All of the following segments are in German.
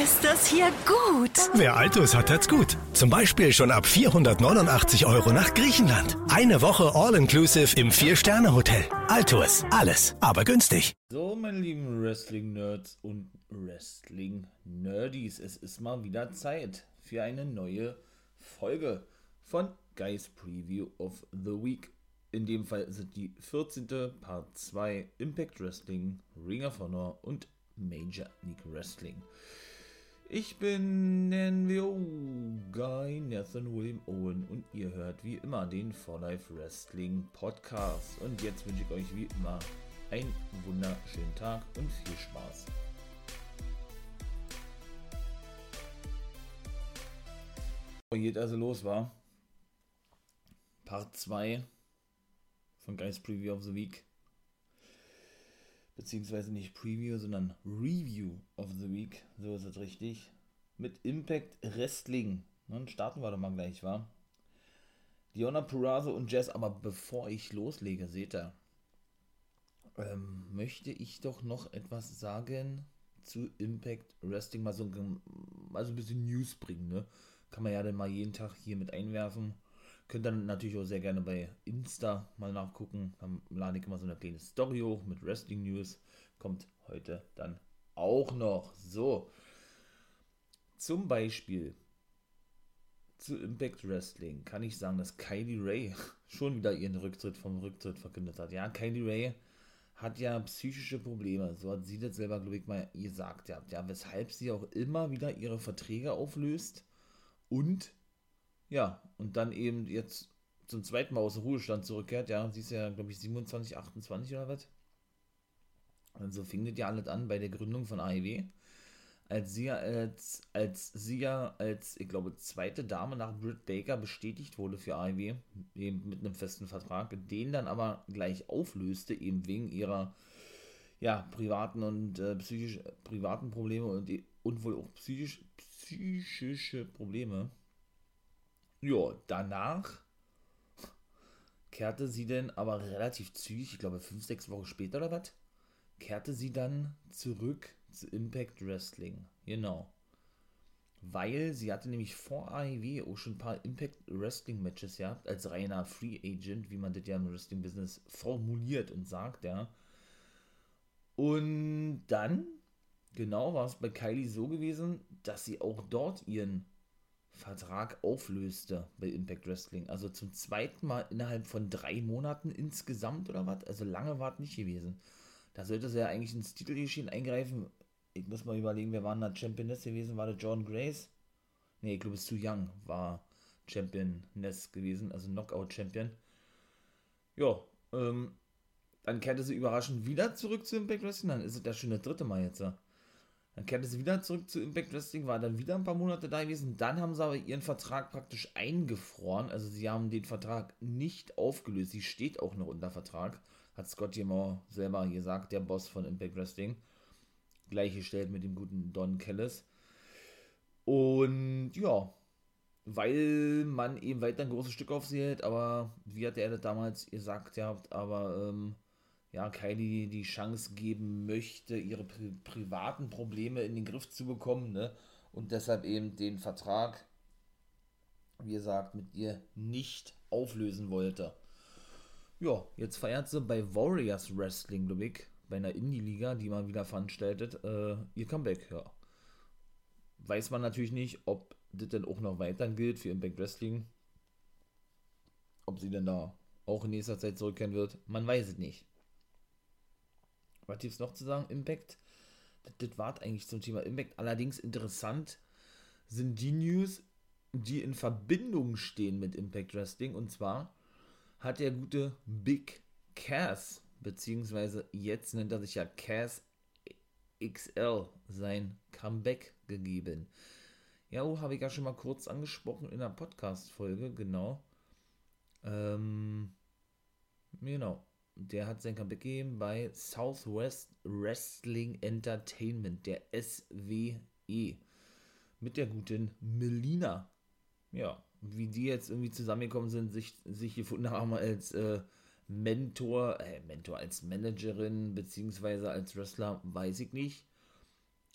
Ist das hier gut? Wer Altus hat, hat's gut. Zum Beispiel schon ab 489 Euro nach Griechenland. Eine Woche All-Inclusive im Vier-Sterne-Hotel. Altus, alles, aber günstig. So, meine lieben Wrestling-Nerds und Wrestling-Nerdies, es ist mal wieder Zeit für eine neue Folge von Guys Preview of the Week. In dem Fall sind die 14. Part 2 Impact Wrestling, Ring of Honor und Major League Wrestling. Ich bin NWO Guy Nathan William Owen und ihr hört wie immer den For Life Wrestling Podcast. Und jetzt wünsche ich euch wie immer einen wunderschönen Tag und viel Spaß. Geht also los, war Part 2 von Guys Preview of the Week beziehungsweise nicht Preview, sondern Review of the Week, so ist es richtig, mit Impact Wrestling. Dann starten wir doch mal gleich, wa? Diona Purazo und Jazz, aber bevor ich loslege, seht ihr, ähm, möchte ich doch noch etwas sagen zu Impact Wrestling, mal so, mal so ein bisschen News bringen, ne? Kann man ja dann mal jeden Tag hier mit einwerfen. Könnt dann natürlich auch sehr gerne bei Insta mal nachgucken. Dann lade ich immer so eine kleine Story hoch mit Wrestling News. Kommt heute dann auch noch. So. Zum Beispiel zu Impact Wrestling kann ich sagen, dass Kylie Ray schon wieder ihren Rücktritt vom Rücktritt verkündet hat. Ja, Kylie Ray hat ja psychische Probleme. So hat sie das selber, glaube ich, mal gesagt. Ja, ja, weshalb sie auch immer wieder ihre Verträge auflöst und ja, und dann eben jetzt zum zweiten Mal aus dem Ruhestand zurückkehrt. Ja, sie ist ja, glaube ich, 27, 28 oder was. Und so fing das ja alles an bei der Gründung von AEW. Als sie, als, als sie ja als, ich glaube, zweite Dame nach Britt Baker bestätigt wurde für AEW, eben mit einem festen Vertrag, den dann aber gleich auflöste, eben wegen ihrer ja, privaten und äh, psychisch, privaten Probleme und, und wohl auch psychisch, psychische Probleme ja, danach kehrte sie dann aber relativ zügig, ich glaube fünf, sechs Wochen später oder was, kehrte sie dann zurück zu Impact Wrestling. Genau. Weil sie hatte nämlich vor AEW auch schon ein paar Impact Wrestling Matches gehabt, als reiner Free Agent, wie man das ja im Wrestling Business formuliert und sagt, ja. Und dann, genau, war es bei Kylie so gewesen, dass sie auch dort ihren Vertrag auflöste bei Impact Wrestling. Also zum zweiten Mal innerhalb von drei Monaten insgesamt oder was? Also lange war es nicht gewesen. Da sollte sie ja eigentlich ins Titelgeschehen eingreifen. Ich muss mal überlegen, wer war da Championess gewesen? War das John Grace? Ne, ich glaube, es ist zu Young war Championess gewesen, also Knockout-Champion. Ja, ähm, dann kehrte sie überraschend wieder zurück zu Impact Wrestling. Dann ist es ja schon das dritte Mal jetzt. Ja. Dann kehrte sie wieder zurück zu Impact Wrestling, war dann wieder ein paar Monate da gewesen. Dann haben sie aber ihren Vertrag praktisch eingefroren. Also sie haben den Vertrag nicht aufgelöst. Sie steht auch noch unter Vertrag. Hat Scott Jimmer selber gesagt, der Boss von Impact Wrestling. Gleichgestellt mit dem guten Don Kellis. Und ja, weil man eben weiter ein großes Stück auf sie hält, aber wie hat er das damals gesagt, ja, aber ähm, ja, Kylie die Chance geben möchte, ihre pri privaten Probleme in den Griff zu bekommen, ne? Und deshalb eben den Vertrag, wie gesagt, mit ihr nicht auflösen wollte. Ja, jetzt feiert sie bei Warriors Wrestling, glaube ich, bei einer Indie-Liga, die man wieder veranstaltet, äh, ihr Comeback, ja. Weiß man natürlich nicht, ob das denn auch noch weiter gilt für Impact Wrestling. Ob sie denn da auch in nächster Zeit zurückkehren wird, man weiß es nicht. Was gibt es noch zu sagen? Impact. Das, das war eigentlich zum Thema Impact. Allerdings interessant sind die News, die in Verbindung stehen mit Impact Wrestling. Und zwar hat der gute Big Cass, beziehungsweise jetzt nennt er sich ja Cass XL, sein Comeback gegeben. Ja, oh, habe ich ja schon mal kurz angesprochen in der Podcast-Folge, genau. Ähm, genau der hat sein Comeback gegeben bei Southwest Wrestling Entertainment, der SWE. Mit der guten Melina. Ja, wie die jetzt irgendwie zusammengekommen sind, sich, sich gefunden haben als äh, Mentor, äh, Mentor, als Managerin, beziehungsweise als Wrestler, weiß ich nicht.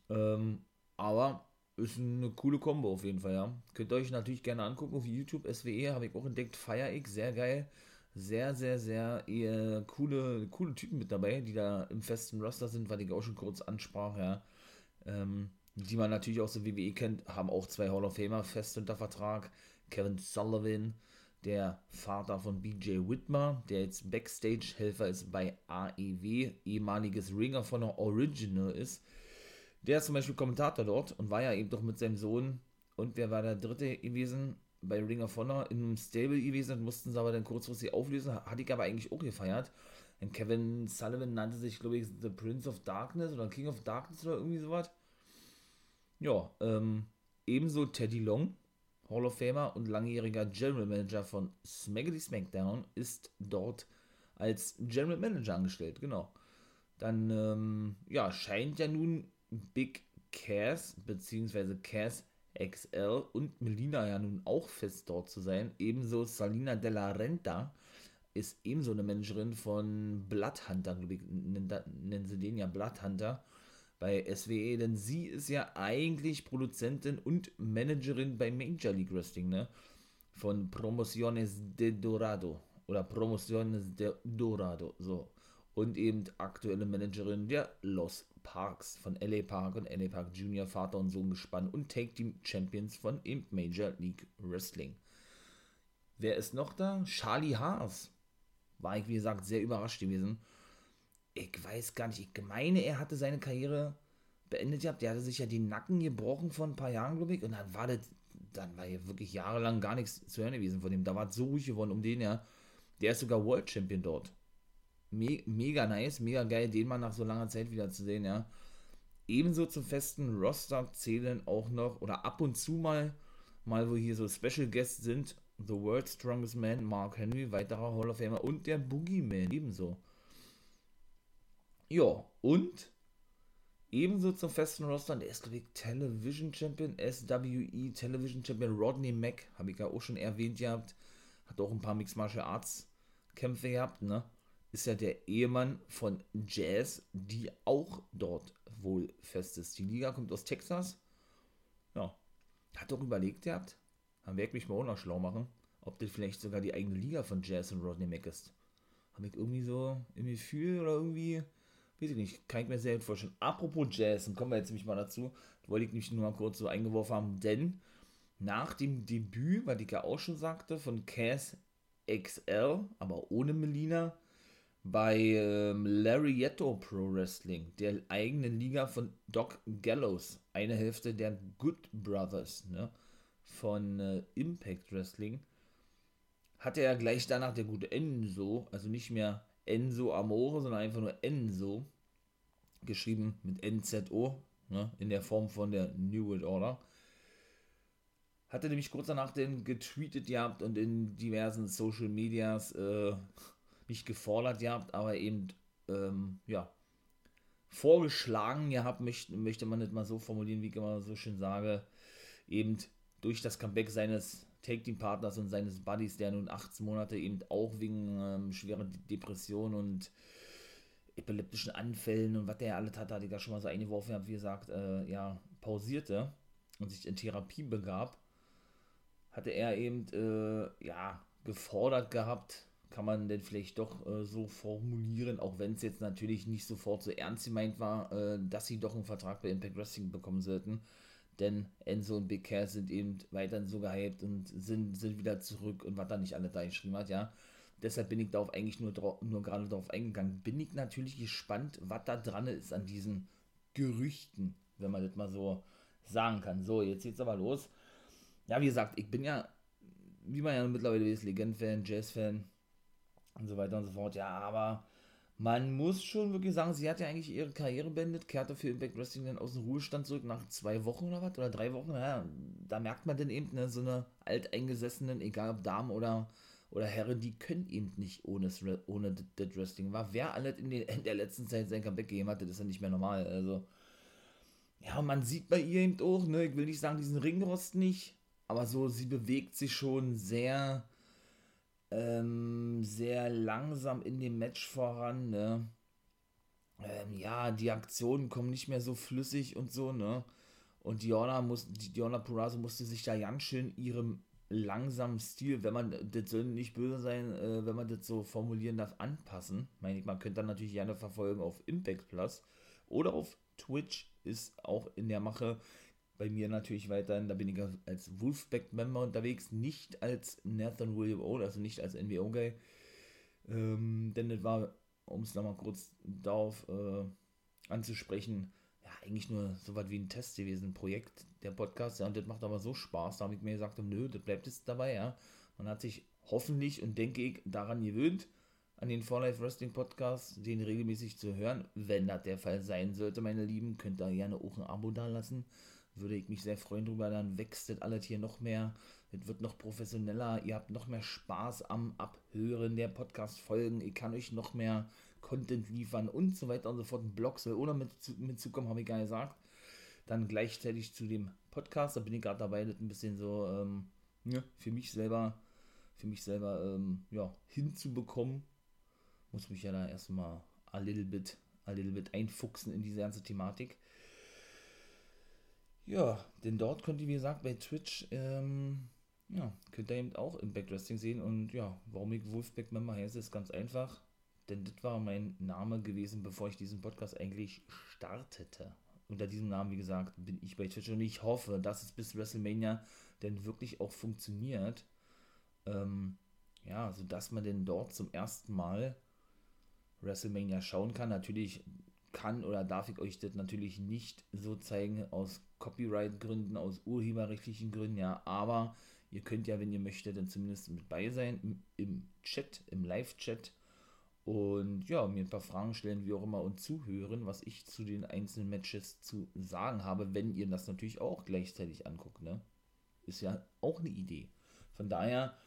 Ähm, aber ist eine coole Kombo auf jeden Fall, ja. Könnt ihr euch natürlich gerne angucken auf YouTube. SWE habe ich auch entdeckt. Fire X, sehr geil. Sehr, sehr, sehr eher coole, coole Typen mit dabei, die da im festen Roster sind, weil ich auch schon kurz ansprach, ja. Ähm, die man natürlich auch so WWE kennt, haben auch zwei Hall of Famer fest unter Vertrag. Kevin Sullivan, der Vater von BJ Whitmer, der jetzt Backstage-Helfer ist bei AEW, ehemaliges Ringer von der Original ist. Der ist zum Beispiel Kommentator dort und war ja eben doch mit seinem Sohn und wer war der dritte gewesen bei Ring of Honor einem Stable gewesen und mussten sie aber dann kurzfristig auflösen. Hatte ich aber eigentlich auch gefeiert. Und Kevin Sullivan nannte sich, glaube ich, The Prince of Darkness oder King of Darkness oder irgendwie sowas. Ja, ähm, ebenso Teddy Long, Hall of Famer und langjähriger General Manager von Smackety Smackdown, ist dort als General Manager angestellt, genau. Dann, ähm, ja, scheint ja nun Big Cass bzw. Cass XL und Melina ja nun auch fest dort zu sein. Ebenso Salina Della Renta ist ebenso eine Managerin von Bloodhunter, nennen sie den ja Bloodhunter bei SWE, denn sie ist ja eigentlich Produzentin und Managerin bei Major League Wrestling, ne? Von Promociones de Dorado oder Promociones de Dorado, so. Und eben aktuelle Managerin der Los Parks von LA Park und LA Park Junior, Vater und Sohn gespannt und Take Team Champions von Imp Major League Wrestling. Wer ist noch da? Charlie Haas. War ich, wie gesagt, sehr überrascht gewesen. Ich weiß gar nicht, ich meine, er hatte seine Karriere beendet gehabt. Der hatte sich ja die Nacken gebrochen vor ein paar Jahren, glaube ich. Und dann war das, dann war ja wirklich jahrelang gar nichts zu hören gewesen von dem. Da war es so ruhig geworden um den ja. Der ist sogar World Champion dort me mega nice, mega geil, den mal nach so langer Zeit wieder zu sehen, ja. Ebenso zum festen Roster zählen auch noch, oder ab und zu mal, mal wo hier so Special Guests sind, The World's Strongest Man, Mark Henry, weiterer Hall of Famer und der Boogeyman ebenso. Ja, und ebenso zum festen Roster, der ist, glaube ich, Television Champion, SWE Television Champion Rodney Mack, habe ich ja auch schon erwähnt gehabt, hat auch ein paar Mixed Martial Arts Kämpfe gehabt, ne? Ist ja der Ehemann von Jazz, die auch dort wohl fest ist. Die Liga kommt aus Texas. Ja, hat doch überlegt gehabt, dann werde ich mich mal auch noch schlau machen, ob das vielleicht sogar die eigene Liga von Jazz und Rodney Mack ist. Habe ich irgendwie so im Gefühl oder irgendwie, weiß ich nicht, kann ich mir sehr gut vorstellen. Apropos Jazz, dann kommen wir jetzt nämlich mal dazu, wollte ich mich nur mal kurz so eingeworfen haben, denn nach dem Debüt, was ich ja auch schon sagte, von Cass XL, aber ohne Melina, bei ähm, Larietto Pro Wrestling, der eigenen Liga von Doc Gallows, eine Hälfte der Good Brothers ne, von äh, Impact Wrestling, hatte er gleich danach der gute Enzo, also nicht mehr Enzo Amore, sondern einfach nur Enzo, geschrieben mit NZO, ne, in der Form von der New World Order. Hatte nämlich kurz danach den getweetet gehabt und in diversen Social Medias äh, nicht gefordert gehabt, aber eben, ähm, ja, vorgeschlagen gehabt, möchte, möchte man nicht mal so formulieren, wie ich immer so schön sage, eben durch das Comeback seines Take-Team-Partners und seines Buddies, der nun 18 Monate eben auch wegen ähm, schwerer Depression und epileptischen Anfällen und was der alles hat, hatte ich da schon mal so eingeworfen, habe, wie gesagt, äh, ja, pausierte und sich in Therapie begab, hatte er eben, äh, ja, gefordert gehabt, kann man denn vielleicht doch äh, so formulieren, auch wenn es jetzt natürlich nicht sofort so ernst gemeint war, äh, dass sie doch einen Vertrag bei Impact Wrestling bekommen sollten. Denn Enzo und Big Cass sind eben weiterhin so gehypt und sind, sind wieder zurück und was da nicht alle da geschrieben hat, ja. Deshalb bin ich darauf eigentlich nur, nur gerade darauf eingegangen. Bin ich natürlich gespannt, was da dran ist an diesen Gerüchten, wenn man das mal so sagen kann. So, jetzt geht's aber los. Ja, wie gesagt, ich bin ja, wie man ja mittlerweile ist, Legend-Fan, Jazz-Fan, und so weiter und so fort. Ja, aber man muss schon wirklich sagen, sie hat ja eigentlich ihre Karriere beendet, kehrte für Impact Wrestling dann aus dem Ruhestand zurück nach zwei Wochen oder was, oder drei Wochen. Ja, da merkt man dann eben ne, so eine alteingesessenen, egal ob Damen oder, oder Herren, die können eben nicht ohne, ohne das Wrestling. War wer alles in, den, in der letzten Zeit sein Comeback gegeben hat, das ist ja nicht mehr normal. Also, ja, man sieht bei ihr eben auch, ne, ich will nicht sagen, diesen Ringrost nicht, aber so, sie bewegt sich schon sehr, ähm, sehr langsam in dem Match voran, ne. Ähm, ja, die Aktionen kommen nicht mehr so flüssig und so, ne. Und Diona, muss, Diona Purazo musste sich da ganz schön ihrem langsamen Stil, wenn man, das soll nicht böse sein, äh, wenn man das so formulieren darf, anpassen. Meine ich, man könnte dann natürlich gerne verfolgen auf Impact Plus oder auf Twitch ist auch in der Mache. Bei mir natürlich weiterhin, da bin ich als Wolfpack-Member unterwegs, nicht als Nathan William O, also nicht als NWO-Guy. Ähm, denn das war, um es nochmal kurz darauf äh, anzusprechen, eigentlich nur so was wie ein Test gewesen, ein Projekt, der Podcast, ja, und das macht aber so Spaß, da habe ich mir gesagt, nö, das bleibt jetzt dabei, ja. Man hat sich hoffentlich und denke ich daran gewöhnt, an den For Life Wrestling Podcast, den regelmäßig zu hören. Wenn das der Fall sein sollte, meine Lieben, könnt ihr gerne auch ein Abo da lassen. Würde ich mich sehr freuen drüber, dann wächst das alles hier noch mehr. Es wird noch professioneller, ihr habt noch mehr Spaß am Abhören der Podcast-Folgen. Ich kann euch noch mehr Content liefern und so weiter und so fort. Ein Blog soll ohne mit, mitzukommen, habe ich gar nicht gesagt. Dann gleichzeitig zu dem Podcast, da bin ich gerade dabei, das ein bisschen so ähm, ja, für mich selber, für mich selber ähm, ja, hinzubekommen. Muss mich ja da erstmal a little bit, a little bit einfuchsen in diese ganze Thematik. Ja, denn dort könnt ihr, wie gesagt, bei Twitch, ähm, ja, könnt ihr eben auch Impact Wrestling sehen. Und ja, warum ich Wolfpack Member heiße, ist ganz einfach denn das war mein Name gewesen, bevor ich diesen Podcast eigentlich startete. Unter diesem Namen, wie gesagt, bin ich bei Twitch und ich hoffe, dass es bis WrestleMania denn wirklich auch funktioniert. Ähm, ja, sodass man denn dort zum ersten Mal WrestleMania schauen kann. Natürlich kann oder darf ich euch das natürlich nicht so zeigen aus Copyright-Gründen, aus urheberrechtlichen Gründen, ja, aber ihr könnt ja, wenn ihr möchtet, dann zumindest mit bei sein im, im Chat, im Live-Chat und ja, mir ein paar Fragen stellen, wie auch immer, und zuhören, was ich zu den einzelnen Matches zu sagen habe, wenn ihr das natürlich auch gleichzeitig anguckt, ne? Ist ja auch eine Idee. Von daher,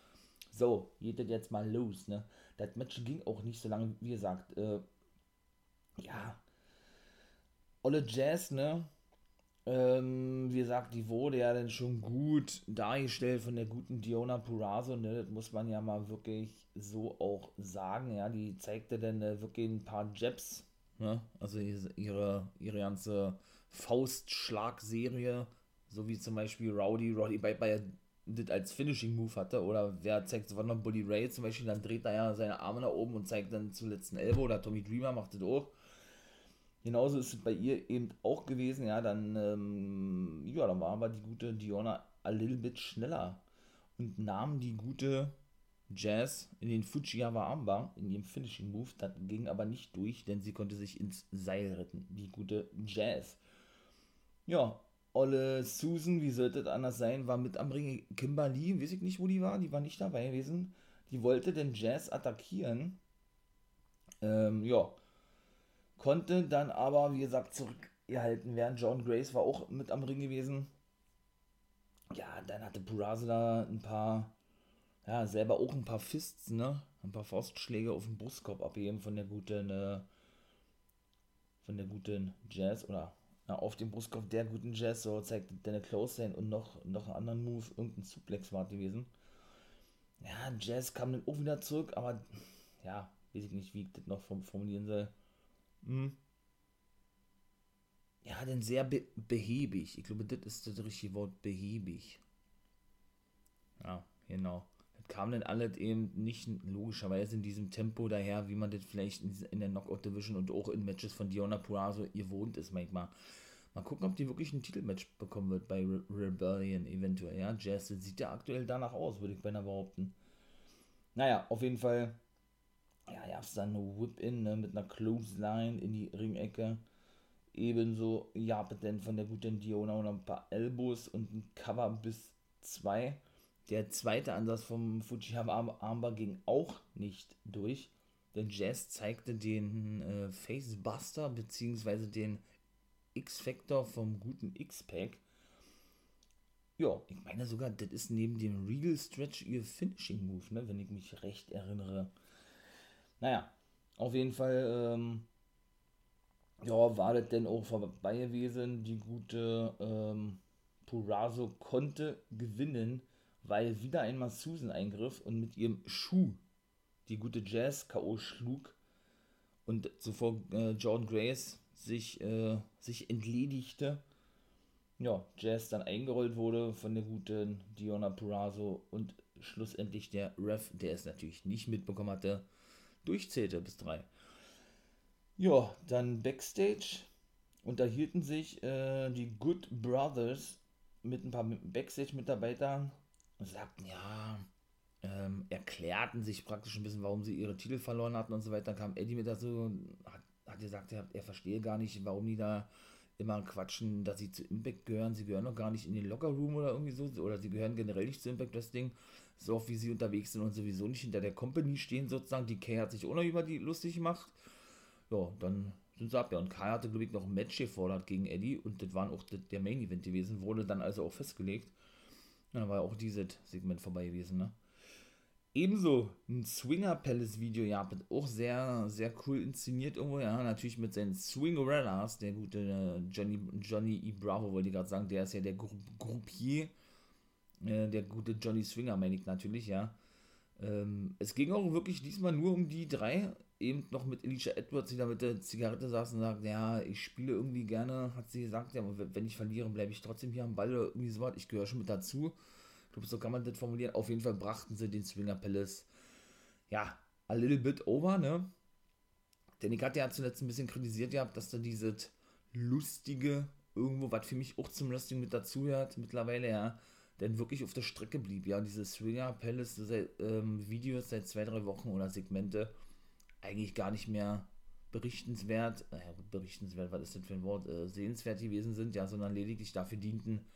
so, geht das jetzt mal los, ne? Das Match ging auch nicht so lange, wie gesagt, äh, ja, Olle Jazz, ne? Ähm, wie gesagt, die wurde ja dann schon gut dargestellt von der guten Diona Purazo, ne? Das muss man ja mal wirklich so auch sagen, ja. Die zeigte dann äh, wirklich ein paar Jabs, ne? Also ihre, ihre ganze Faustschlagserie, so wie zum Beispiel Rowdy, bei, bei das als Finishing Move hatte, oder wer zeigt sogar noch Bully Ray zum Beispiel, dann dreht er ja seine Arme nach oben und zeigt dann zuletzt einen Elbow, oder Tommy Dreamer macht das auch Genauso ist es bei ihr eben auch gewesen, ja, dann, ähm, ja, dann war aber die gute Diona a little bit schneller und nahm die gute Jazz in den Fujiyawa Armbar, in ihrem Finishing Move, das ging aber nicht durch, denn sie konnte sich ins Seil retten, die gute Jazz. Ja, Olle Susan, wie sollte es anders sein, war mit am Ring. Kimberly, weiß ich nicht, wo die war, die war nicht dabei gewesen. Die wollte den Jazz attackieren. Ähm, ja, konnte dann aber, wie gesagt, zurückgehalten werden. John Grace war auch mit am Ring gewesen. Ja, dann hatte Purazo da ein paar, ja, selber auch ein paar Fists, ne? Ein paar Faustschläge auf den Brustkorb abgeben von der guten, äh, von der guten Jazz oder ja, auf dem Brustkorb der guten Jazz, so zeigt Dana Close Hand und noch, noch einen anderen Move, irgendein Suplex war gewesen. Ja, Jazz kam dann auch wieder zurück, aber ja, weiß ich nicht, wie ich das noch formulieren soll. Hm. Ja, denn sehr be behäbig. Ich glaube, das ist das richtige Wort, behäbig. Ja, genau. Das kam dann alles eben nicht logischerweise in diesem Tempo daher, wie man das vielleicht in, der Knockout Division und auch in Matches von Diona Purazo gewohnt ist manchmal. Mal gucken, ob die wirklich ein Titelmatch bekommen wird bei Re Rebellion eventuell. Ja, Jazz sieht ja aktuell danach aus, würde ich beinahe behaupten. Naja, auf jeden Fall ja, gab es dann eine Whip-In ne, mit einer Clothesline in die Ringecke. Ebenso gab es dann von der guten Diona noch ein paar Elbows und ein Cover bis zwei. Der zweite Ansatz vom Fujihama Armbar ging auch nicht durch, denn Jazz zeigte den äh, Facebuster bzw. den X-Factor vom guten X-Pack. ja, ich meine sogar, das ist neben dem Regal Stretch ihr Finishing Move, ne, wenn ich mich recht erinnere. Naja, auf jeden Fall, ähm, ja, war das denn auch vorbei gewesen. Die gute ähm, Purazo konnte gewinnen, weil wieder einmal Susan eingriff und mit ihrem Schuh die gute Jazz K.O. schlug und zuvor äh, Jordan Grace sich, äh, sich entledigte. Ja, Jazz dann eingerollt wurde von der guten Diona Purazo und schlussendlich der Ref, der es natürlich nicht mitbekommen hatte, durchzählte bis drei. Ja, dann Backstage unterhielten sich äh, die Good Brothers mit ein paar Backstage-Mitarbeitern und sagten, ja, ähm, erklärten sich praktisch ein bisschen, warum sie ihre Titel verloren hatten und so weiter. Dann kam Eddie mit dazu, hat, hat gesagt, er, er verstehe gar nicht, warum die da immer quatschen, dass sie zu Impact gehören. Sie gehören noch gar nicht in den Locker Room oder irgendwie so, oder sie gehören generell nicht zu Impact Wrestling, so oft wie sie unterwegs sind und sowieso nicht hinter der Company stehen sozusagen. Die Kay hat sich auch noch über die lustig gemacht. Ja, dann sind sie ab. Ja, und Kai hatte, glaube ich, noch ein Match gefordert gegen Eddie und das war auch der Main Event gewesen, wurde dann also auch festgelegt. Ja, dann war auch dieses Segment vorbei gewesen, ne? Ebenso ein Swinger Palace Video, ja, auch sehr, sehr cool inszeniert irgendwo, ja, natürlich mit seinen Swingerellas, der gute äh, Johnny, Johnny E. Bravo, wollte ich gerade sagen, der ist ja der Groupier, äh, der gute Johnny Swinger, meine ich natürlich, ja. Ähm, es ging auch wirklich diesmal nur um die drei, eben noch mit Alicia Edwards, die da mit der Zigarette saß und sagt, ja, ich spiele irgendwie gerne, hat sie gesagt, ja, wenn ich verliere, bleibe ich trotzdem hier am Ball oder irgendwie so was, ich gehöre schon mit dazu. Glaube, so kann man das formulieren. Auf jeden Fall brachten sie den Swinger Palace, ja, a little bit over, ne? Denn ich hatte ja zuletzt ein bisschen kritisiert gehabt, dass da dieses lustige, irgendwo, was für mich auch zum Wrestling mit dazuhört, mittlerweile, ja, denn wirklich auf der Strecke blieb, ja, diese Swinger Palace ähm, Videos seit zwei, drei Wochen oder Segmente, eigentlich gar nicht mehr berichtenswert, äh, berichtenswert, was ist denn für ein Wort, äh, sehenswert gewesen sind, ja, sondern lediglich dafür dienten,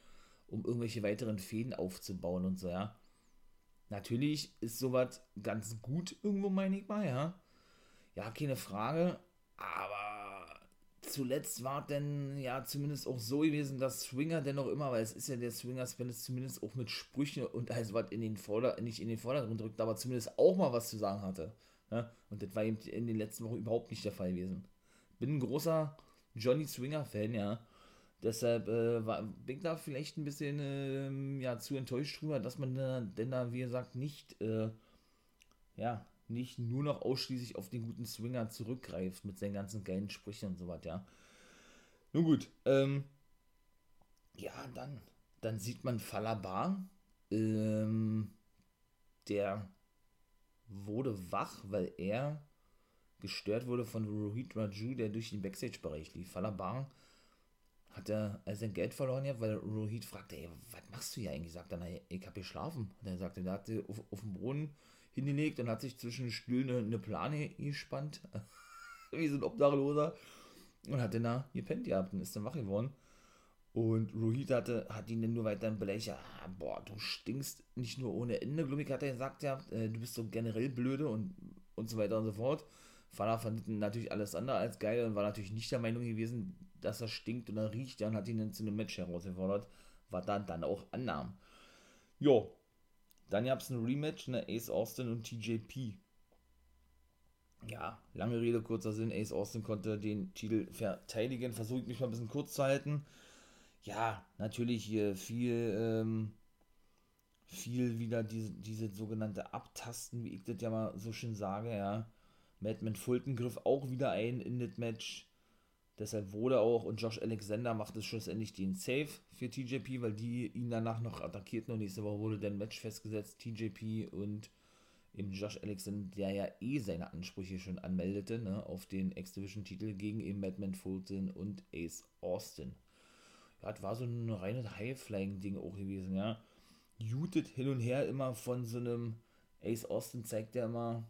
um irgendwelche weiteren Fäden aufzubauen und so, ja. Natürlich ist sowas ganz gut irgendwo, meine ich mal, ja. Ja, keine Frage, aber zuletzt war denn ja zumindest auch so gewesen, dass Swinger dennoch immer, weil es ist ja der Swinger Spanish zumindest auch mit Sprüchen und also was in den Vorder nicht in den Vordergrund drückt, aber zumindest auch mal was zu sagen hatte. Ja? Und das war eben in den letzten Wochen überhaupt nicht der Fall gewesen. Bin ein großer Johnny Swinger-Fan, ja. Deshalb äh, war, bin ich da vielleicht ein bisschen äh, ja, zu enttäuscht drüber, dass man da, denn da, wie gesagt, nicht, äh, ja, nicht nur noch ausschließlich auf den guten Swinger zurückgreift mit seinen ganzen geilen Sprüchen und so was, ja. Nun gut, ähm, ja, dann, dann sieht man Falabar, ähm, der wurde wach, weil er gestört wurde von Rohit Raju, der durch den Backstage-Bereich lief. Falabar hat er sein Geld verloren, ja, weil Rohit fragte, ey, was machst du hier eigentlich? Sagt dann, ich habe geschlafen. Und er sagte, er hat auf, auf dem Boden hingelegt und hat sich zwischen den Stühlen eine, eine Plane gespannt, wie so ein Obdachloser, und hat dann da gepennt gehabt und ist dann wach geworden. Und Rohit hatte, hat ihn dann nur weiter belächelt, ah, boah, du stinkst nicht nur ohne Ende, ich, hat er gesagt, ja, äh, du bist so generell blöde und, und so weiter und so fort. Fala fand natürlich alles andere als geil und war natürlich nicht der Meinung gewesen, dass er stinkt und er riecht ja und hat ihn dann zu einem Match herausgefordert, was er dann auch annahm. Jo, dann gab es ein Rematch, ne, Ace Austin und TJP. Ja, lange Rede, kurzer Sinn, Ace Austin konnte den Titel verteidigen, versuche ich mich mal ein bisschen kurz zu halten ja, natürlich hier viel, ähm, viel wieder diese, diese sogenannte Abtasten, wie ich das ja mal so schön sage, ja. Madman Fulton griff auch wieder ein in das Match. Deshalb wurde auch, und Josh Alexander macht es schlussendlich den Save für TJP, weil die ihn danach noch attackierten und nächste Woche wurde dann Match festgesetzt, TJP und eben Josh Alexander, der ja eh seine Ansprüche schon anmeldete, ne, auf den X-Division-Titel gegen eben Madman Fulton und Ace Austin ja, das war so ein reines High-Flying-Ding auch gewesen, ja. Jutet hin und her immer von so einem Ace Austin zeigt ja immer,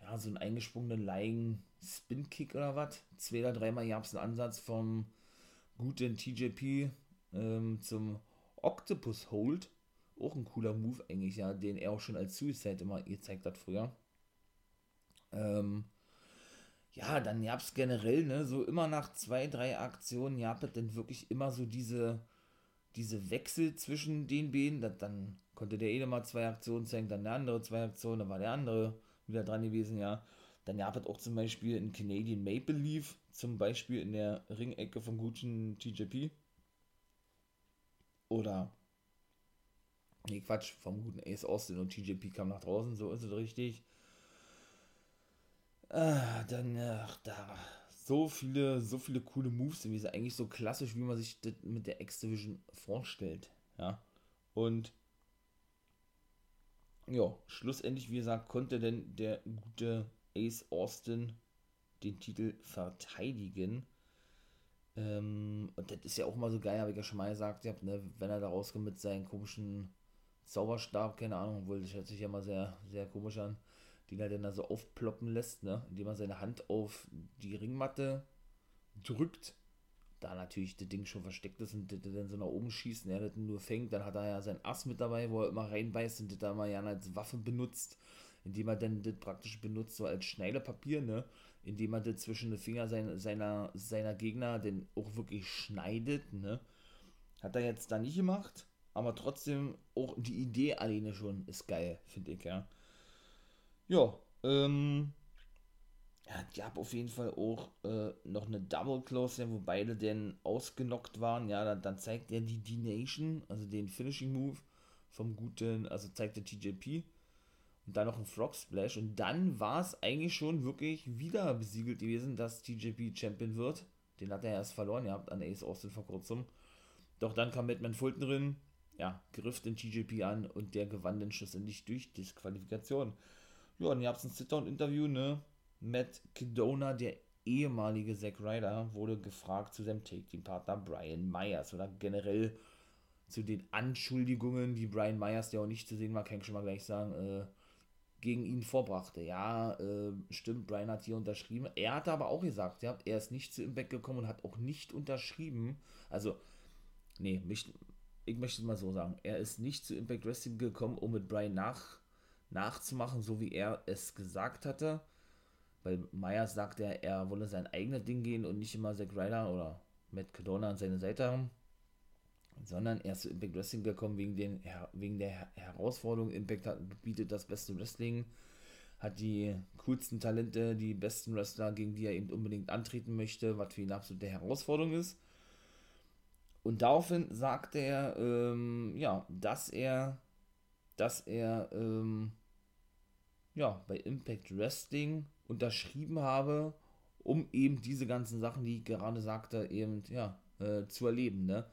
ja, so einen eingesprungenen Lying Spin-Kick oder was. Zwei oder dreimal gab es einen Ansatz vom guten TJP ähm, zum Octopus Hold. Auch ein cooler Move eigentlich, ja, den er auch schon als Suicide immer gezeigt hat früher. Ähm, ja, dann gab es generell, ne, so immer nach zwei, drei Aktionen gab es dann wirklich immer so diese, diese Wechsel zwischen den beiden, das, dann konnte der eine mal zwei Aktionen zeigen, dann der andere zwei Aktionen, dann war der andere wieder dran gewesen, ja. Dann gab es auch zum Beispiel in Canadian Maple Leaf, zum Beispiel in der Ringecke vom guten TJP. Oder, nee, Quatsch, vom guten Ace Austin und TJP kam nach draußen, so ist es richtig. Ah, dann, ach, da, so viele, so viele coole Moves gewesen. Eigentlich so klassisch, wie man sich das mit der X-Division vorstellt. Ja. Und ja, schlussendlich, wie gesagt, konnte denn der gute Ace Austin den Titel verteidigen. Ähm, und das ist ja auch mal so geil, habe ich ja schon mal gesagt, ja, ne, wenn er da rauskommt mit seinem komischen Zauberstab, keine Ahnung, obwohl das hört sich ja mal sehr, sehr komisch an, den er dann da so aufploppen lässt, ne, indem er seine Hand auf die Ringmatte drückt. Da natürlich das Ding schon versteckt ist und das dann so nach oben schießt und er das nur fängt, dann hat er ja sein Ass mit dabei, wo er immer reinbeißt und das da mal ja als Waffe benutzt indem er dann das praktisch benutzt, so als Schneidepapier, ne? Indem er das zwischen den Finger sein, seiner, seiner Gegner dann auch wirklich schneidet, ne? Hat er jetzt da nicht gemacht, aber trotzdem auch die Idee alleine schon ist geil, finde ich, ja. Ja, ähm. Ja, die haben auf jeden Fall auch äh, noch eine Double Close, wo beide denn ausgenockt waren. Ja, dann, dann zeigt er die D-Nation, also den Finishing Move vom guten, also zeigt der TJP und dann noch ein Frog Splash und dann war es eigentlich schon wirklich wieder besiegelt gewesen, dass TJP Champion wird. Den hat er erst verloren gehabt an Ace Austin vor kurzem. Doch dann kam Batman Fulton drin, ja, griff den TJP an und der gewann dann schlussendlich durch Disqualifikation. Ja, und ihr habt ein Sit-Down-Interview, ne? Matt Kedona, der ehemalige Zack Ryder, wurde gefragt zu seinem Take-Team-Partner Brian Myers oder generell zu den Anschuldigungen, die Brian Myers, der auch nicht zu sehen war, kann ich schon mal gleich sagen, äh, gegen ihn vorbrachte. Ja, äh, stimmt, Brian hat hier unterschrieben. Er hatte aber auch gesagt, ja, er ist nicht zu Impact gekommen und hat auch nicht unterschrieben. Also, nee, mich, ich möchte es mal so sagen. Er ist nicht zu Impact Wrestling gekommen, um mit Brian nach, nachzumachen, so wie er es gesagt hatte. Weil Myers sagte, er, er wolle sein eigenes Ding gehen und nicht immer Zack Ryder oder Matt Cadona an seine Seite haben sondern er ist zu Impact Wrestling gekommen wegen, den, wegen der Herausforderung. Impact hat, bietet das beste Wrestling, hat die coolsten Talente, die besten Wrestler, gegen die er eben unbedingt antreten möchte, was für ihn absolute Herausforderung ist. Und daraufhin sagte er, ähm, ja, dass er, dass er, ähm, ja, bei Impact Wrestling unterschrieben habe, um eben diese ganzen Sachen, die ich gerade sagte, eben, ja, äh, zu erleben, ne?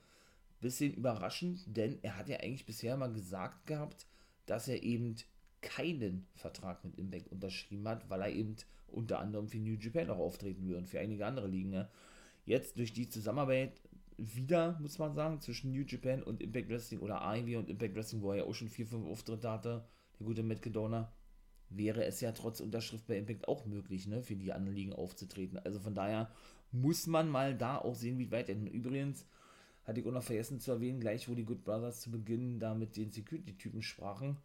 Bisschen überraschend, denn er hat ja eigentlich bisher mal gesagt gehabt, dass er eben keinen Vertrag mit Impact unterschrieben hat, weil er eben unter anderem für New Japan auch auftreten will und für einige andere Ligen. Ne? Jetzt durch die Zusammenarbeit wieder, muss man sagen, zwischen New Japan und Impact Wrestling oder Ivy und Impact Wrestling, wo er ja auch schon vier, fünf Auftritte hatte, der gute Matt Cadona, wäre es ja trotz Unterschrift bei Impact auch möglich, ne, für die anderen Ligen aufzutreten. Also von daher muss man mal da auch sehen, wie weit. Übrigens, hatte ich auch noch vergessen zu erwähnen, gleich wo die Good Brothers zu Beginn da mit den Security-Typen sprachen.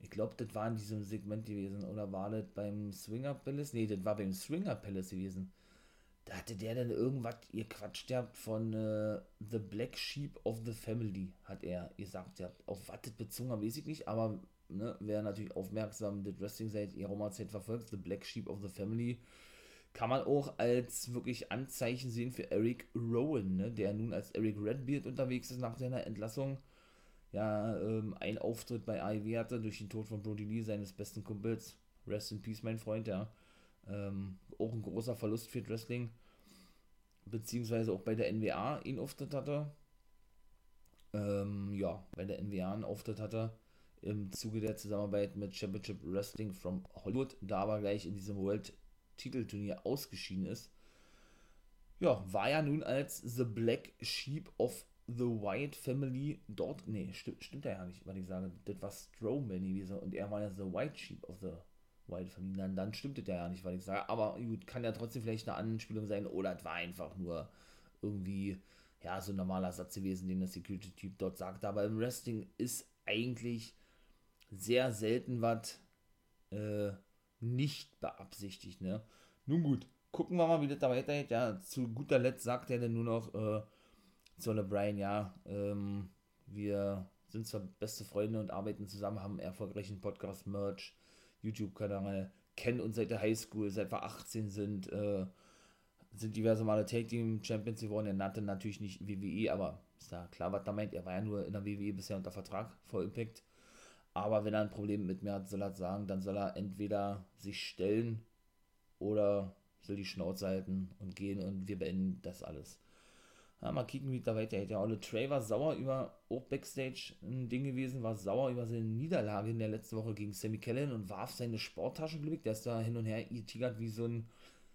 Ich glaube, das war in diesem Segment gewesen. Oder war das beim Swinger Palace? Nee, das war beim Swinger Palace gewesen. Da hatte der dann irgendwas, ihr quatscht habt von äh, The Black Sheep of the Family, hat er gesagt. Ja, auf was das bezogen weiß ich nicht, aber ne, wer natürlich aufmerksam das Wrestling seit ihrer Zeit verfolgt, The Black Sheep of the Family, kann man auch als wirklich Anzeichen sehen für Eric Rowan, ne, der nun als Eric Redbeard unterwegs ist nach seiner Entlassung. Ja, ähm, ein Auftritt bei AEW hatte durch den Tod von Brody Lee, seines besten Kumpels. Rest in Peace, mein Freund, ja. Ähm, auch ein großer Verlust für Wrestling. Beziehungsweise auch bei der NWA ihn Auftritt hatte. Ähm, ja, bei der NWA einen Auftritt hatte. Im Zuge der Zusammenarbeit mit Championship Wrestling from Hollywood. Da aber gleich in diesem World Titelturnier ausgeschieden ist, ja, war ja nun als The Black Sheep of the White Family dort, nee, stimmt, stimmt ja nicht, was ich sage, das war Strowman gewesen und er war ja The White Sheep of the White Family, dann, dann stimmt das ja nicht, was ich sage, aber gut, kann ja trotzdem vielleicht eine Anspielung sein oder es war einfach nur irgendwie, ja, so ein normaler Satz gewesen, den der Security-Typ dort sagt, aber im Wrestling ist eigentlich sehr selten was, äh, nicht beabsichtigt, ne? Nun gut, gucken wir mal, wie das da weitergeht. Ja, zu guter Letzt sagt er dann nur noch, äh, Zolle Brian, ja, ähm, wir sind zwar beste Freunde und arbeiten zusammen, haben erfolgreichen Podcast, Merch, YouTube-Kanal, kennen uns seit der Highschool, seit wir 18 sind, äh, sind diverse Male Take Team Champions geworden. Er nannte natürlich nicht WWE, aber ist da klar, was er meint. Er war ja nur in der WWE bisher unter Vertrag vor Impact. Aber wenn er ein Problem mit mir hat, soll er sagen, dann soll er entweder sich stellen oder soll die Schnauze halten und gehen und wir beenden das alles. Ja, mal kicken, wie da weitergeht. Ja, Ole Trey war sauer über, auch Backstage ein Ding gewesen, war sauer über seine Niederlage in der letzten Woche gegen Sammy Kellen und warf seine Sporttasche, glücklich. Der ist da hin und her tigert wie so ein,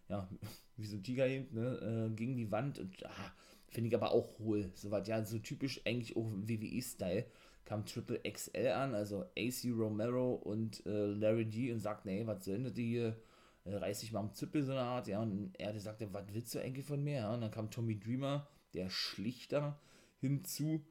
ja, wie so ein Tiger eben, ne, äh, gegen die Wand und, ah, finde ich aber auch hohl. So was, ja, so typisch eigentlich auch WWE-Style. Kam Triple XL an, also AC Romero und äh, Larry D und sagt, nee, was denn die hier? Äh, reiß dich mal am Züppel, so eine Art, ja, und er sagte, was willst du eigentlich von mir? Ja, und dann kam Tommy Dreamer der Schlichter hinzu.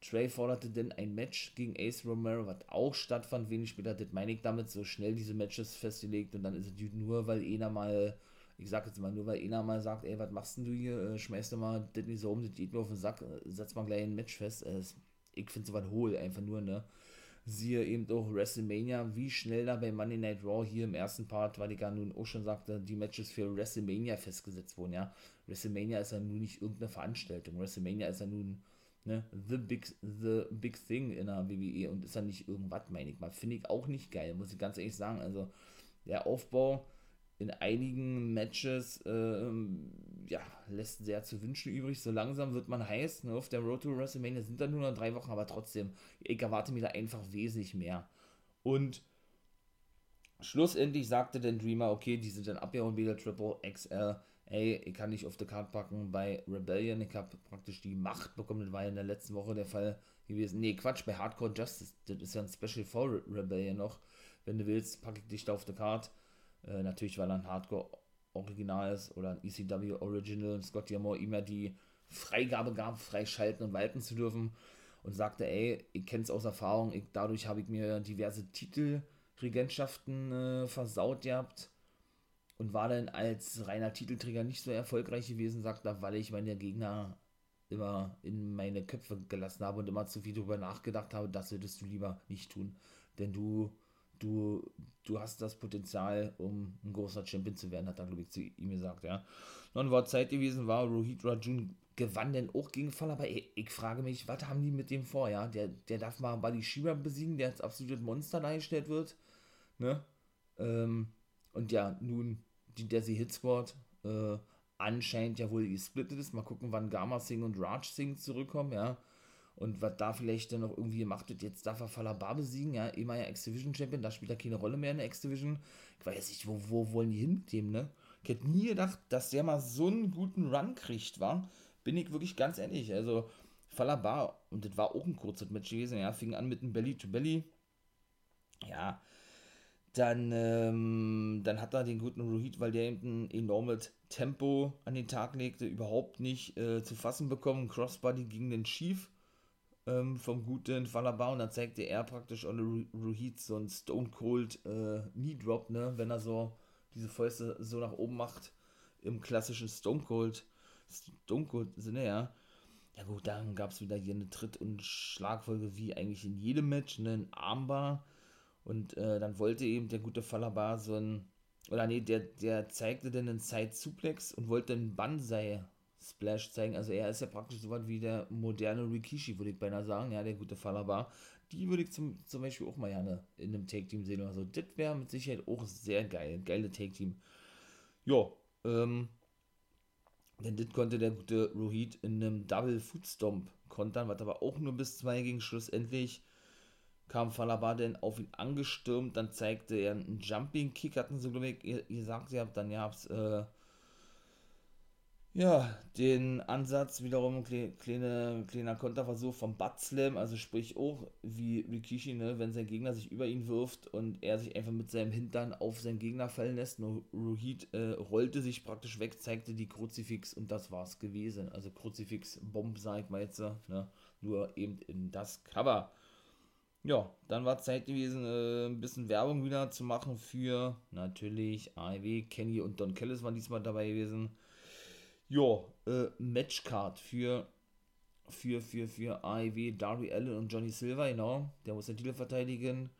Trey forderte denn ein Match gegen Ace Romero, was auch stattfand, wenig später, das meine ich damit, so schnell diese Matches festgelegt und dann ist es nur, weil einer mal, ich sag jetzt mal, nur weil einer mal sagt, ey, was machst denn du hier, äh, schmeißt du mal das nicht so um, das geht mir auf den Sack, äh, setz mal gleich ein Match fest, ich finde so was hohl, einfach nur, ne, siehe eben auch WrestleMania, wie schnell da bei Monday Night Raw hier im ersten Part, weil ich ja nun auch schon sagte, die Matches für WrestleMania festgesetzt wurden, ja. WrestleMania ist ja nun nicht irgendeine Veranstaltung. WrestleMania ist ja nun ne, the, big, the big thing in der WWE und ist ja nicht irgendwas, meine ich mal. Finde ich auch nicht geil, muss ich ganz ehrlich sagen. Also der Aufbau in einigen Matches äh, ja, lässt sehr zu wünschen übrig. So langsam wird man heiß. Ne? Auf der Road to WrestleMania sind da nur noch drei Wochen, aber trotzdem, ich erwarte mir da einfach wesentlich mehr. Und schlussendlich sagte dann Dreamer, okay, die sind dann abgehauen, wieder Triple XL. Ey, ich kann nicht auf die Karte packen bei Rebellion. Ich habe praktisch die Macht bekommen. Das war ja in der letzten Woche der Fall gewesen. Nee, Quatsch, bei Hardcore Justice. Das ist ja ein Special for Rebellion noch. Wenn du willst, packe ich dich da auf die Karte. Äh, natürlich, weil er ein Hardcore Original ist oder ein ECW Original. Und Scott Diamore ihm ja die Freigabe gab, freischalten und walten zu dürfen. Und sagte, ey, ich kenne es aus Erfahrung, ich, dadurch habe ich mir diverse Titelregentschaften äh, versaut gehabt. Und war dann als reiner Titelträger nicht so erfolgreich gewesen, sagt er, weil ich meine Gegner immer in meine Köpfe gelassen habe und immer zu viel darüber nachgedacht habe, das würdest du lieber nicht tun. Denn du du, du hast das Potenzial, um ein großer Champion zu werden, hat er, glaube ich, zu ihm gesagt, ja. Dann war Zeit gewesen, war Rohit Rajun gewann denn auch gegen Fall, aber ich, ich, frage mich, was haben die mit dem vor, ja? Der, der darf mal Buddy Shiba besiegen, der als absolutes Monster dargestellt wird, ne? Ähm, und ja, nun die Desi Hit Squad, äh, anscheinend ja wohl gesplittet ist. Mal gucken, wann Gamma Singh und Raj Singh zurückkommen, ja. Und was da vielleicht dann noch irgendwie gemacht wird, jetzt darf er Falaba besiegen, ja, immer ja X-Division-Champion, da spielt er keine Rolle mehr in der X-Division. Ich weiß nicht, wo, wo wollen die hin mit dem, ne? Ich hätte nie gedacht, dass der mal so einen guten Run kriegt, war. Bin ich wirklich ganz ehrlich. Also, Falaba, und das war auch ein kurzes Match gewesen, ja, fing an mit einem Belly-to-Belly. Ja, dann, ähm, dann hat er den guten Rohit, weil der eben ein enormes Tempo an den Tag legte, überhaupt nicht äh, zu fassen bekommen. Crossbody ging dann schief ähm, vom guten Falaba und dann zeigte er praktisch Ole Ruhid so ein Stone Cold äh, Knee Drop, ne, wenn er so diese Fäuste so nach oben macht im klassischen Stone Cold Stone Cold Sinne, ja. Ja gut, dann gab es wieder hier eine Tritt- und Schlagfolge wie eigentlich in jedem Match, ne, ein Armbar. Und äh, dann wollte eben der gute Falaba so ein oder nee, der, der zeigte dann einen Side Suplex und wollte einen Banzai Splash zeigen. Also er ist ja praktisch so was wie der moderne Rikishi, würde ich beinahe sagen. Ja, der gute Falaba. Die würde ich zum, zum Beispiel auch mal gerne in einem Take-Team sehen. Also das wäre mit Sicherheit auch sehr geil. Geile Take-Team. Ja, ähm, denn das konnte der gute Rohit in einem Double Foot Stomp kontern, was aber auch nur bis zwei ging. Schlussendlich kam Falaba dann auf ihn angestürmt, dann zeigte er einen Jumping Kick, hatten sie, glaube ich, gesagt, ihr habt dann ja, äh, ja, den Ansatz wiederum kleine, kleiner Konterversuch vom Butt Slam, also sprich auch wie Rikishi, ne, wenn sein Gegner sich über ihn wirft und er sich einfach mit seinem Hintern auf seinen Gegner fallen lässt. Nur Rohit äh, rollte sich praktisch weg, zeigte die Kruzifix und das war's gewesen. Also Kruzifix Bomb, sag ich mal jetzt, ne, nur eben in das Cover. Ja, dann war Zeit gewesen, äh, ein bisschen Werbung wieder zu machen für natürlich AEW, Kenny und Don Kellis waren diesmal dabei gewesen ja, äh, Matchcard für für, für, für AEW Darby Allen und Johnny Silver, genau. Der muss den Titel verteidigen.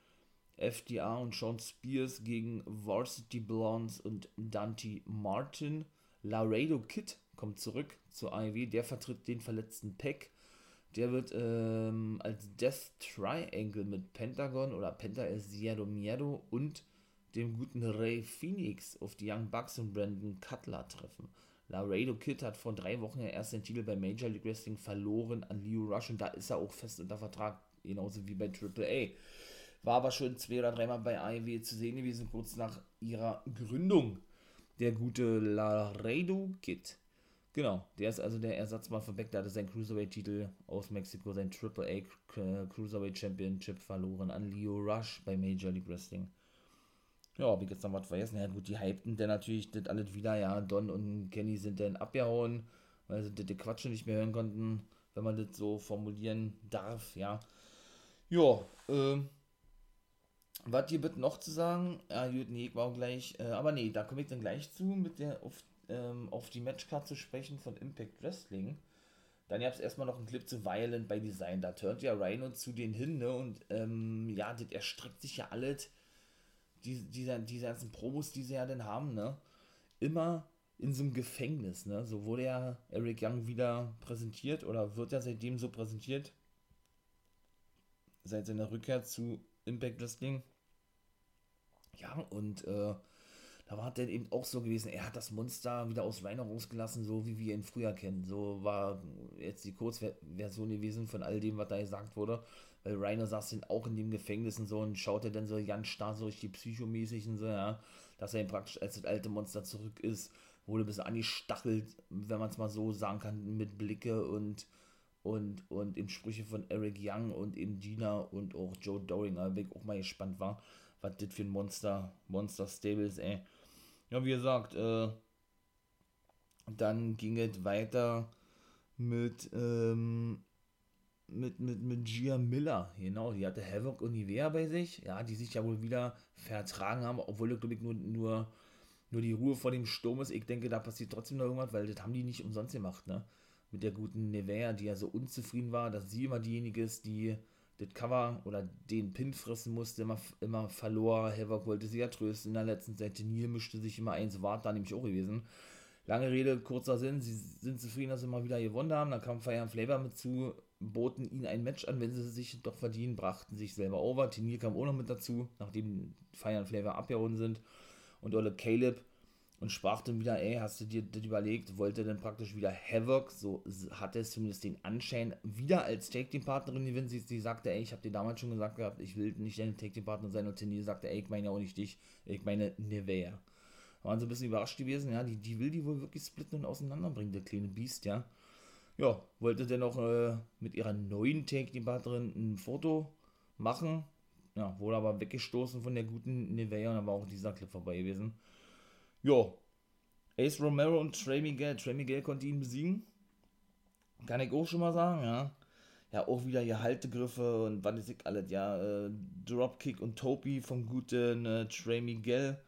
FDA und Sean Spears gegen Varsity Blondes und Dante Martin. Laredo Kid kommt zurück zur AEW. Der vertritt den verletzten Peck. Der wird ähm, als Death Triangle mit Pentagon oder Penta El Zero Miedo und dem guten Ray Phoenix auf die Young Bucks und Brandon Cutler treffen. Laredo Kid hat vor drei Wochen ja erst den Titel bei Major League Wrestling verloren an Leo Rush und da ist er auch fest unter Vertrag, genauso wie bei AAA. War aber schon zwei oder dreimal bei AEW zu sehen gewesen, kurz nach ihrer Gründung. Der gute Laredo Kid. Genau, der ist also der Ersatzmann für Beck, der hatte seinen Cruiserweight-Titel aus Mexiko, sein AAA Cruiserweight Championship verloren an Leo Rush bei Major League Wrestling. Ja, ob ich jetzt noch was vergessen? Ja, gut, die hypten dann natürlich das alles wieder. Ja, Don und Kenny sind dann abgehauen, weil sie das Quatsch nicht mehr hören konnten, wenn man das so formulieren darf. Ja, ja, ähm. Was hier bitte noch zu sagen? Ja, gut, nee, ich war auch gleich, äh, aber nee, da komme ich dann gleich zu, mit der auf, ähm, auf die Matchcard zu sprechen von Impact Wrestling. Dann gab es erstmal noch einen Clip zu Violent bei Design. Da turnt ja Rhino zu denen hin, ne? Und ähm, ja, das erstreckt sich ja alles die, diese, diese ganzen Promos, die sie ja dann haben, ne, immer in so einem Gefängnis, ne, so wurde ja Eric Young wieder präsentiert oder wird er seitdem so präsentiert, seit seiner Rückkehr zu Impact Wrestling. Ja, und äh, da war dann eben auch so gewesen, er hat das Monster wieder aus Rhino rausgelassen, so wie wir ihn früher kennen. So war jetzt die Kurzversion gewesen von all dem, was da gesagt wurde weil Rainer saß dann auch in dem Gefängnis und so und schaute dann so ganz starr so richtig psychomäßig und so, ja, dass er eben praktisch als das alte Monster zurück ist, wurde bis angestachelt, wenn man es mal so sagen kann, mit Blicke und und, und eben Sprüche von Eric Young und eben Gina und auch Joe Doring, aber ich auch mal gespannt war, was das für ein Monster, Monster Stable ist, ey. Ja, wie gesagt, äh, dann ging es weiter mit, ähm, mit, mit, mit Gia Miller, genau, die hatte Havoc und Nivea bei sich, ja, die sich ja wohl wieder vertragen haben, obwohl, glaube ich, nur, nur, nur die Ruhe vor dem Sturm ist. Ich denke, da passiert trotzdem noch irgendwas, weil das haben die nicht umsonst gemacht, ne? Mit der guten Nivea, die ja so unzufrieden war, dass sie immer diejenige ist, die das Cover oder den Pin fressen musste, immer, immer verlor. Havoc wollte sie ja trösten in der letzten Seite. Neil mischte sich immer ein, so war da nämlich auch gewesen. Lange Rede, kurzer Sinn, sie sind zufrieden, dass sie mal wieder gewonnen haben. Dann kam Fire Flavor mit zu, boten ihnen ein Match an, wenn sie sich doch verdienen, brachten sich selber over. Tinil kam auch noch mit dazu, nachdem Fire Flavor abgehauen sind. Und Olle Caleb und sprach dann wieder, ey, hast du dir das überlegt, wollte dann praktisch wieder Havoc, so hatte es zumindest den Anschein, wieder als Take-Team-Partnerin gewinnen. Sie, sie sagte, ey, ich habe dir damals schon gesagt gehabt, ich will nicht deine Take-Team-Partner sein. Und Tinil sagte, ey, ich meine ja auch nicht dich, ich meine Nevea. Waren so ein bisschen überrascht gewesen, ja, die, die will die wohl wirklich splitten und auseinanderbringen, der kleine Biest, ja ja, wollte dennoch äh, mit ihrer neuen Take-Debaterin ein Foto machen. Ja, wurde aber weggestoßen von der guten Nevea und dann war auch dieser Clip vorbei gewesen. Ja, Ace Romero und Trey Miguel. Trey Miguel konnte ihn besiegen. Kann ich auch schon mal sagen, ja. Ja, auch wieder hier Haltegriffe und was ist ich alles, ja. Äh, Dropkick und Topi vom guten äh, Trey Miguel.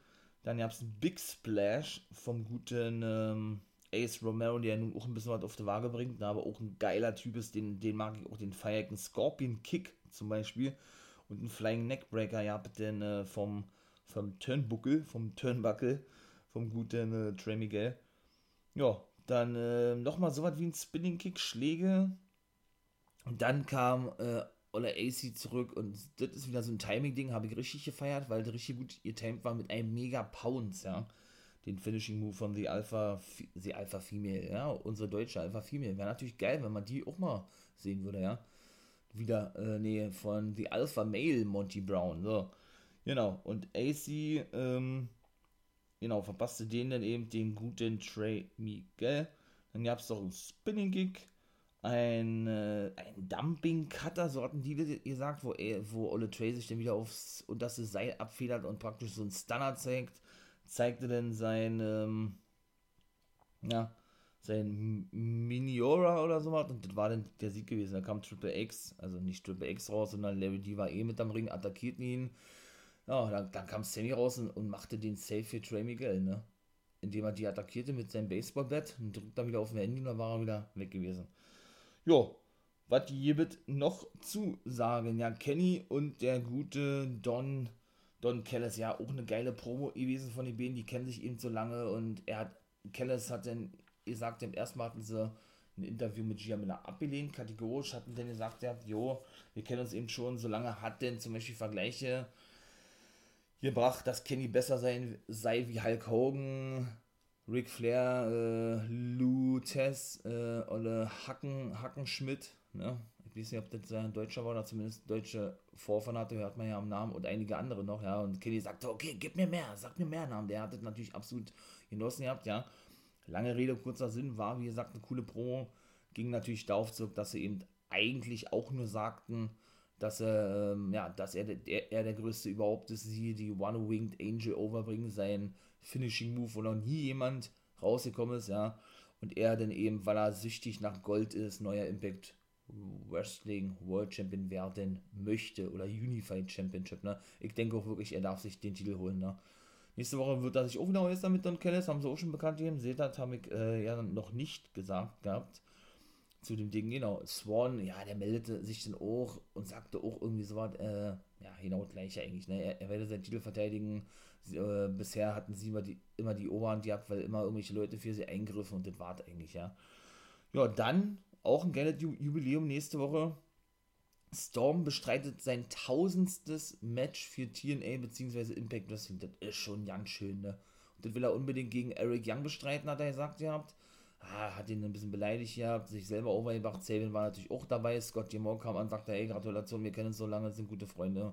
Dann gab es einen Big Splash vom guten ähm, Ace Romero, der nun auch ein bisschen was auf die Waage bringt, aber auch ein geiler Typ ist, den, den mag ich auch, den feier Scorpion Kick zum Beispiel und ein Flying Neckbreaker, ja, bitte äh, vom, vom Turnbuckle, vom Turnbuckle, vom guten äh, Trey Miguel. Ja, dann äh, nochmal so was wie ein Spinning Kick, Schläge. Und dann kam äh, Ola AC zurück und das ist wieder so ein Timing-Ding, habe ich richtig gefeiert, weil der richtig gut ihr getimed war mit einem mega Pounce, ja den Finishing Move von The Alpha, The Alpha Female, ja, unsere deutsche Alpha Female. Wäre natürlich geil, wenn man die auch mal sehen würde, ja. Wieder, äh, nee, von The Alpha Male Monty Brown, so. Genau, und AC, ähm, genau, verpasste den dann eben den guten Trey Miguel. Dann gab es doch einen Spinning Gig, ein, äh, ein Dumping Cutter, so hatten die gesagt, wo, er, wo Olle Trey sich dann wieder aufs unterste Seil abfedert und praktisch so einen Stunner zeigt zeigte dann sein, ähm, ja, sein Miniora oder so was und das war dann der Sieg gewesen. Da kam Triple X, also nicht Triple X raus, sondern Larry D war eh mit am Ring, attackierten ihn. Ja, dann, dann kam Sammy raus und, und, machte den Safe für Trey Miguel, ne? Indem er die attackierte mit seinem Baseballbat und drückt dann wieder auf dem Handy und dann war er wieder weg gewesen. Jo, was gibt noch zu sagen? Ja, Kenny und der gute Don, Don Kellis, ja, auch eine geile Promo gewesen von den beiden, die kennen sich eben so lange und er hat, Kellis hat dann gesagt, im ersten Mal hatten sie ein Interview mit Gia abgelehnt, kategorisch, hatten dann gesagt, ja, jo, wir kennen uns eben schon so lange, hat denn zum Beispiel Vergleiche gebracht, dass Kenny besser sein, sei wie Hulk Hogan, Ric Flair, äh, Lou Tess, äh, oder Hacken, Hackenschmidt, ne? Ich weiß nicht, ob das ein Deutscher war oder zumindest deutsche Vorfahren hatte, hört man ja am Namen und einige andere noch, ja. Und Kenny sagte, okay, gib mir mehr, sag mir mehr Namen. Der hat das natürlich absolut genossen gehabt, ja. Lange Rede, kurzer Sinn, war wie gesagt eine coole Pro. Ging natürlich darauf zurück, dass sie eben eigentlich auch nur sagten, dass er, ähm, ja, dass er der, er der größte überhaupt ist, sie die One-Winged Angel overbringen, sein Finishing Move, wo noch nie jemand rausgekommen ist, ja. Und er dann eben, weil er süchtig nach Gold ist, neuer Impact Wrestling World Champion werden möchte oder Unified Championship, ne. Ich denke auch wirklich, er darf sich den Titel holen, ne. Nächste Woche wird er sich auch wieder äußern mit Don Kellis, haben sie auch schon bekannt gegeben. Seht das, habe ich äh, ja noch nicht gesagt gehabt zu dem Ding, genau. Swan, ja, der meldete sich dann auch und sagte auch irgendwie so was, äh, ja, genau gleich eigentlich, ne? Er, er werde seinen Titel verteidigen. Sie, äh, bisher hatten sie immer die, immer die Oberhand gehabt, weil immer irgendwelche Leute für sie eingriffen und das war eigentlich, ja. Ja, dann auch ein geiles Jubiläum nächste Woche. Storm bestreitet sein tausendstes Match für TNA bzw. Impact Wrestling. Das ist schon ganz schön, ne? Und das will er unbedingt gegen Eric Young bestreiten, hat er gesagt gehabt ah, hat ihn ein bisschen beleidigt gehabt, sich selber overgebracht. Sabin war natürlich auch dabei. Scott Gilmore kam an, sagte, hey, Gratulation, wir kennen uns so lange, sind gute Freunde.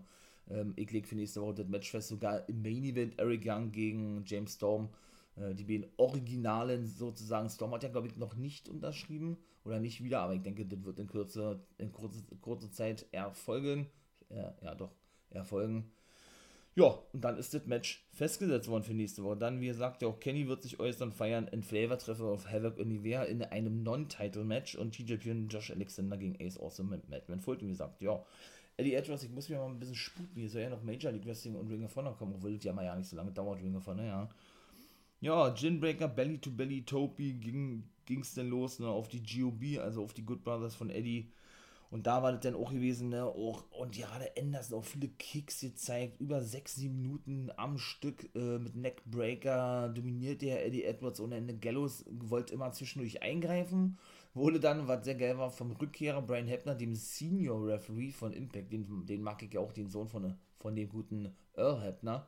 Ähm, ich lege für nächste Woche das Match fest, sogar im Main Event Eric Young gegen James Storm. Äh, die beiden Originalen sozusagen. Storm hat ja, glaube ich, noch nicht unterschrieben oder nicht wieder, aber ich denke, das wird in, Kürze, in kurzer kurze Zeit erfolgen. Äh, ja, doch, erfolgen. Ja, und dann ist das Match festgesetzt worden für nächste Woche. Dann, wie gesagt, ja auch Kenny wird sich äußern, feiern in Flavor-Treffer auf Havoc Anywhere in einem Non-Title-Match und TJP und Josh Alexander gegen Ace Awesome mit Madman Fulton gesagt, ja. Eddie Edwards, ich muss mir mal ein bisschen sputen, wie soll ja noch Major League Wrestling und Ring of Honor kommen, obwohl das ja mal ja nicht so lange dauert, Ring of Honor, ja. Ja, Ginbreaker, Belly to Belly, Topi ging es denn los, ne, auf die GOB, also auf die Good Brothers von Eddie und da war das dann auch gewesen, ne, auch, und der Anderson auch viele Kicks gezeigt, über 6, 7 Minuten am Stück äh, mit Neckbreaker dominiert der Eddie Edwards ohne Ende. Gallows wollte immer zwischendurch eingreifen, wurde dann, was sehr geil war, vom Rückkehrer Brian Hebner, dem Senior Referee von Impact, den, den mag ich ja auch, den Sohn von, von dem guten Earl Hebner,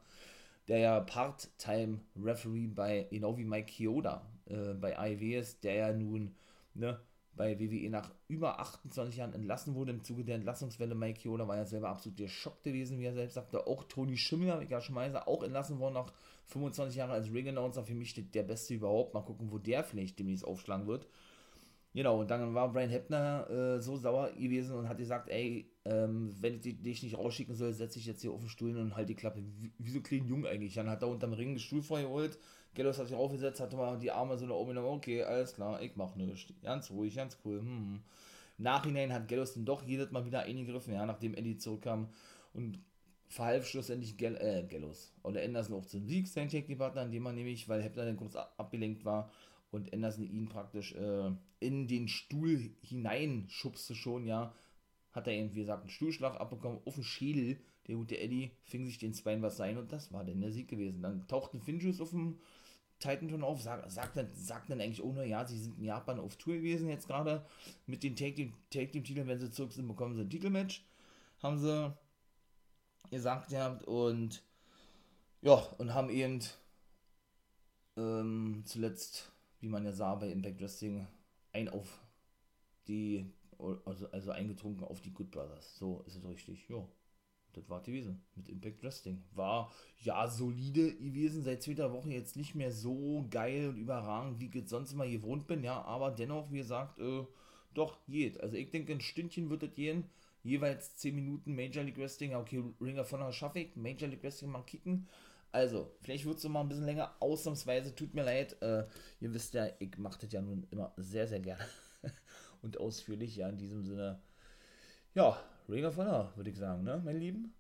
der ja Part-Time Referee bei, genau wie Mike Chioda äh, bei AEW ist, der ja nun, ne, bei WWE nach über 28 Jahren entlassen wurde. Im Zuge der Entlassungswelle Mike Chioda war ja selber absolut geschockt gewesen, wie er selbst sagte. Auch ja schon mal gesagt, auch entlassen worden nach 25 Jahren als Ring-Announcer. Für mich der Beste überhaupt. Mal gucken, wo der vielleicht demnächst aufschlagen wird. Genau, und dann war Brian Heppner äh, so sauer gewesen und hat gesagt, ey, ähm, wenn ich dich nicht rausschicken soll, setze ich jetzt hier auf den Stuhl und halt die Klappe. Wie, wie so klein Jung eigentlich. Dann hat er unterm Ring den Stuhl vorgeholt, Gellos hat sich aufgesetzt, hatte mal die Arme so nach oben genommen, okay, alles klar, ich mach nichts. Ganz ruhig, ganz cool. Hm. Im Nachhinein hat Gellos dann doch jedes Mal wieder eingegriffen, ja, nachdem Eddie zurückkam und verhalf schlussendlich Gel äh, Gellos oder Anderson auch zum Sieg, sein Tag-Partner, indem man nämlich, weil Heppner dann kurz abgelenkt war und Anderson ihn praktisch äh, in den Stuhl hineinschubste schon, ja, hat er eben, wie gesagt, einen Stuhlschlag abbekommen auf den Schädel. Der gute Eddie fing sich den Zweien was sein und das war dann der Sieg gewesen. Dann tauchten Finjuice auf dem Titan schon auf, sagt, sagt, dann, sagt dann eigentlich ohne, ja, sie sind in Japan auf Tour gewesen jetzt gerade mit den Take Team, Take Team Titeln, wenn sie zurück sind, bekommen sie ein Titelmatch, haben sie gesagt ja, und ja, und haben eben ähm, zuletzt, wie man ja sah bei Impact Wrestling, ein auf die, also, also eingetrunken auf die Good Brothers. So ist es richtig, ja das war gewesen mit Impact Wrestling. War ja solide gewesen, seit zweiter Woche jetzt nicht mehr so geil und überragend, wie ich sonst immer gewohnt bin, ja, aber dennoch, wie gesagt, äh, doch geht. Also ich denke, ein Stündchen wird es gehen. Jeweils 10 Minuten Major League Wrestling. Okay, Ringer von der schaffe ich. Major League Wrestling mal kicken. Also, vielleicht wird es mal ein bisschen länger. Ausnahmsweise, tut mir leid. Äh, ihr wisst ja, ich mache das ja nun immer sehr, sehr gerne. und ausführlich, ja, in diesem Sinne. Ja, Ring of Honor, würde ich sagen, ne, mein Lieben?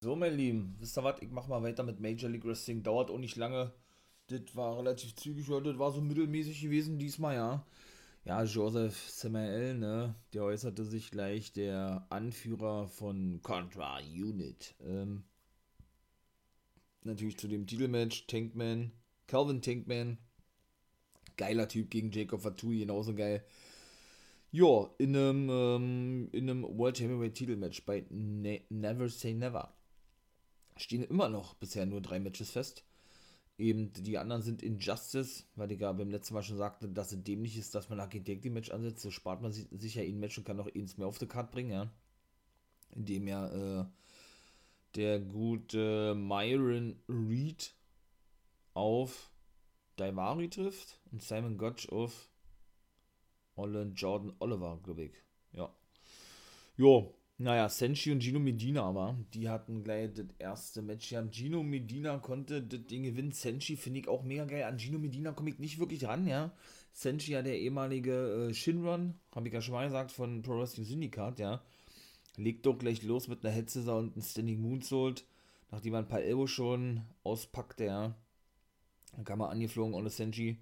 So, mein Lieben, wisst ihr was? Ich mach mal weiter mit Major League Wrestling. Dauert auch nicht lange. Das war relativ zügig, das war so mittelmäßig gewesen diesmal, ja. Ja, Joseph Samael, ne, der äußerte sich gleich der Anführer von Contra Unit. Ähm, natürlich zu dem Titelmatch, Tankman, Calvin Tankman. Geiler Typ gegen Jacob Fatui, genauso geil. Ja, in einem, ähm, in einem World Heavyweight Titelmatch bei ne Never Say Never stehen immer noch bisher nur drei Matches fest. Eben die anderen sind Injustice, weil ich ja beim letzten Mal schon sagte, dass es dämlich ist, dass man nach Tag Match ansetzt. So spart man sich ja ein Match und kann noch eins mehr auf die Karte bringen, ja. Indem ja äh, der gute Myron Reed auf Daivari trifft und Simon Gotch auf Olin Jordan Oliver, glaube ich. Ja. Jo, naja, Senshi und Gino Medina aber, die hatten gleich das erste Match. Ja, Gino Medina konnte das Ding gewinnen. Senshi finde ich auch mega geil. An Gino Medina komme ich nicht wirklich ran, ja. Senshi ja der ehemalige äh, Shinron, habe ich ja schon mal gesagt, von Pro Wrestling Syndicate, ja. Legt doch gleich los mit einer Headsetter und einem Standing Moonsault. Nachdem man ein paar Elbow schon auspackte, ja. Dann kam er angeflogen ohne Senshi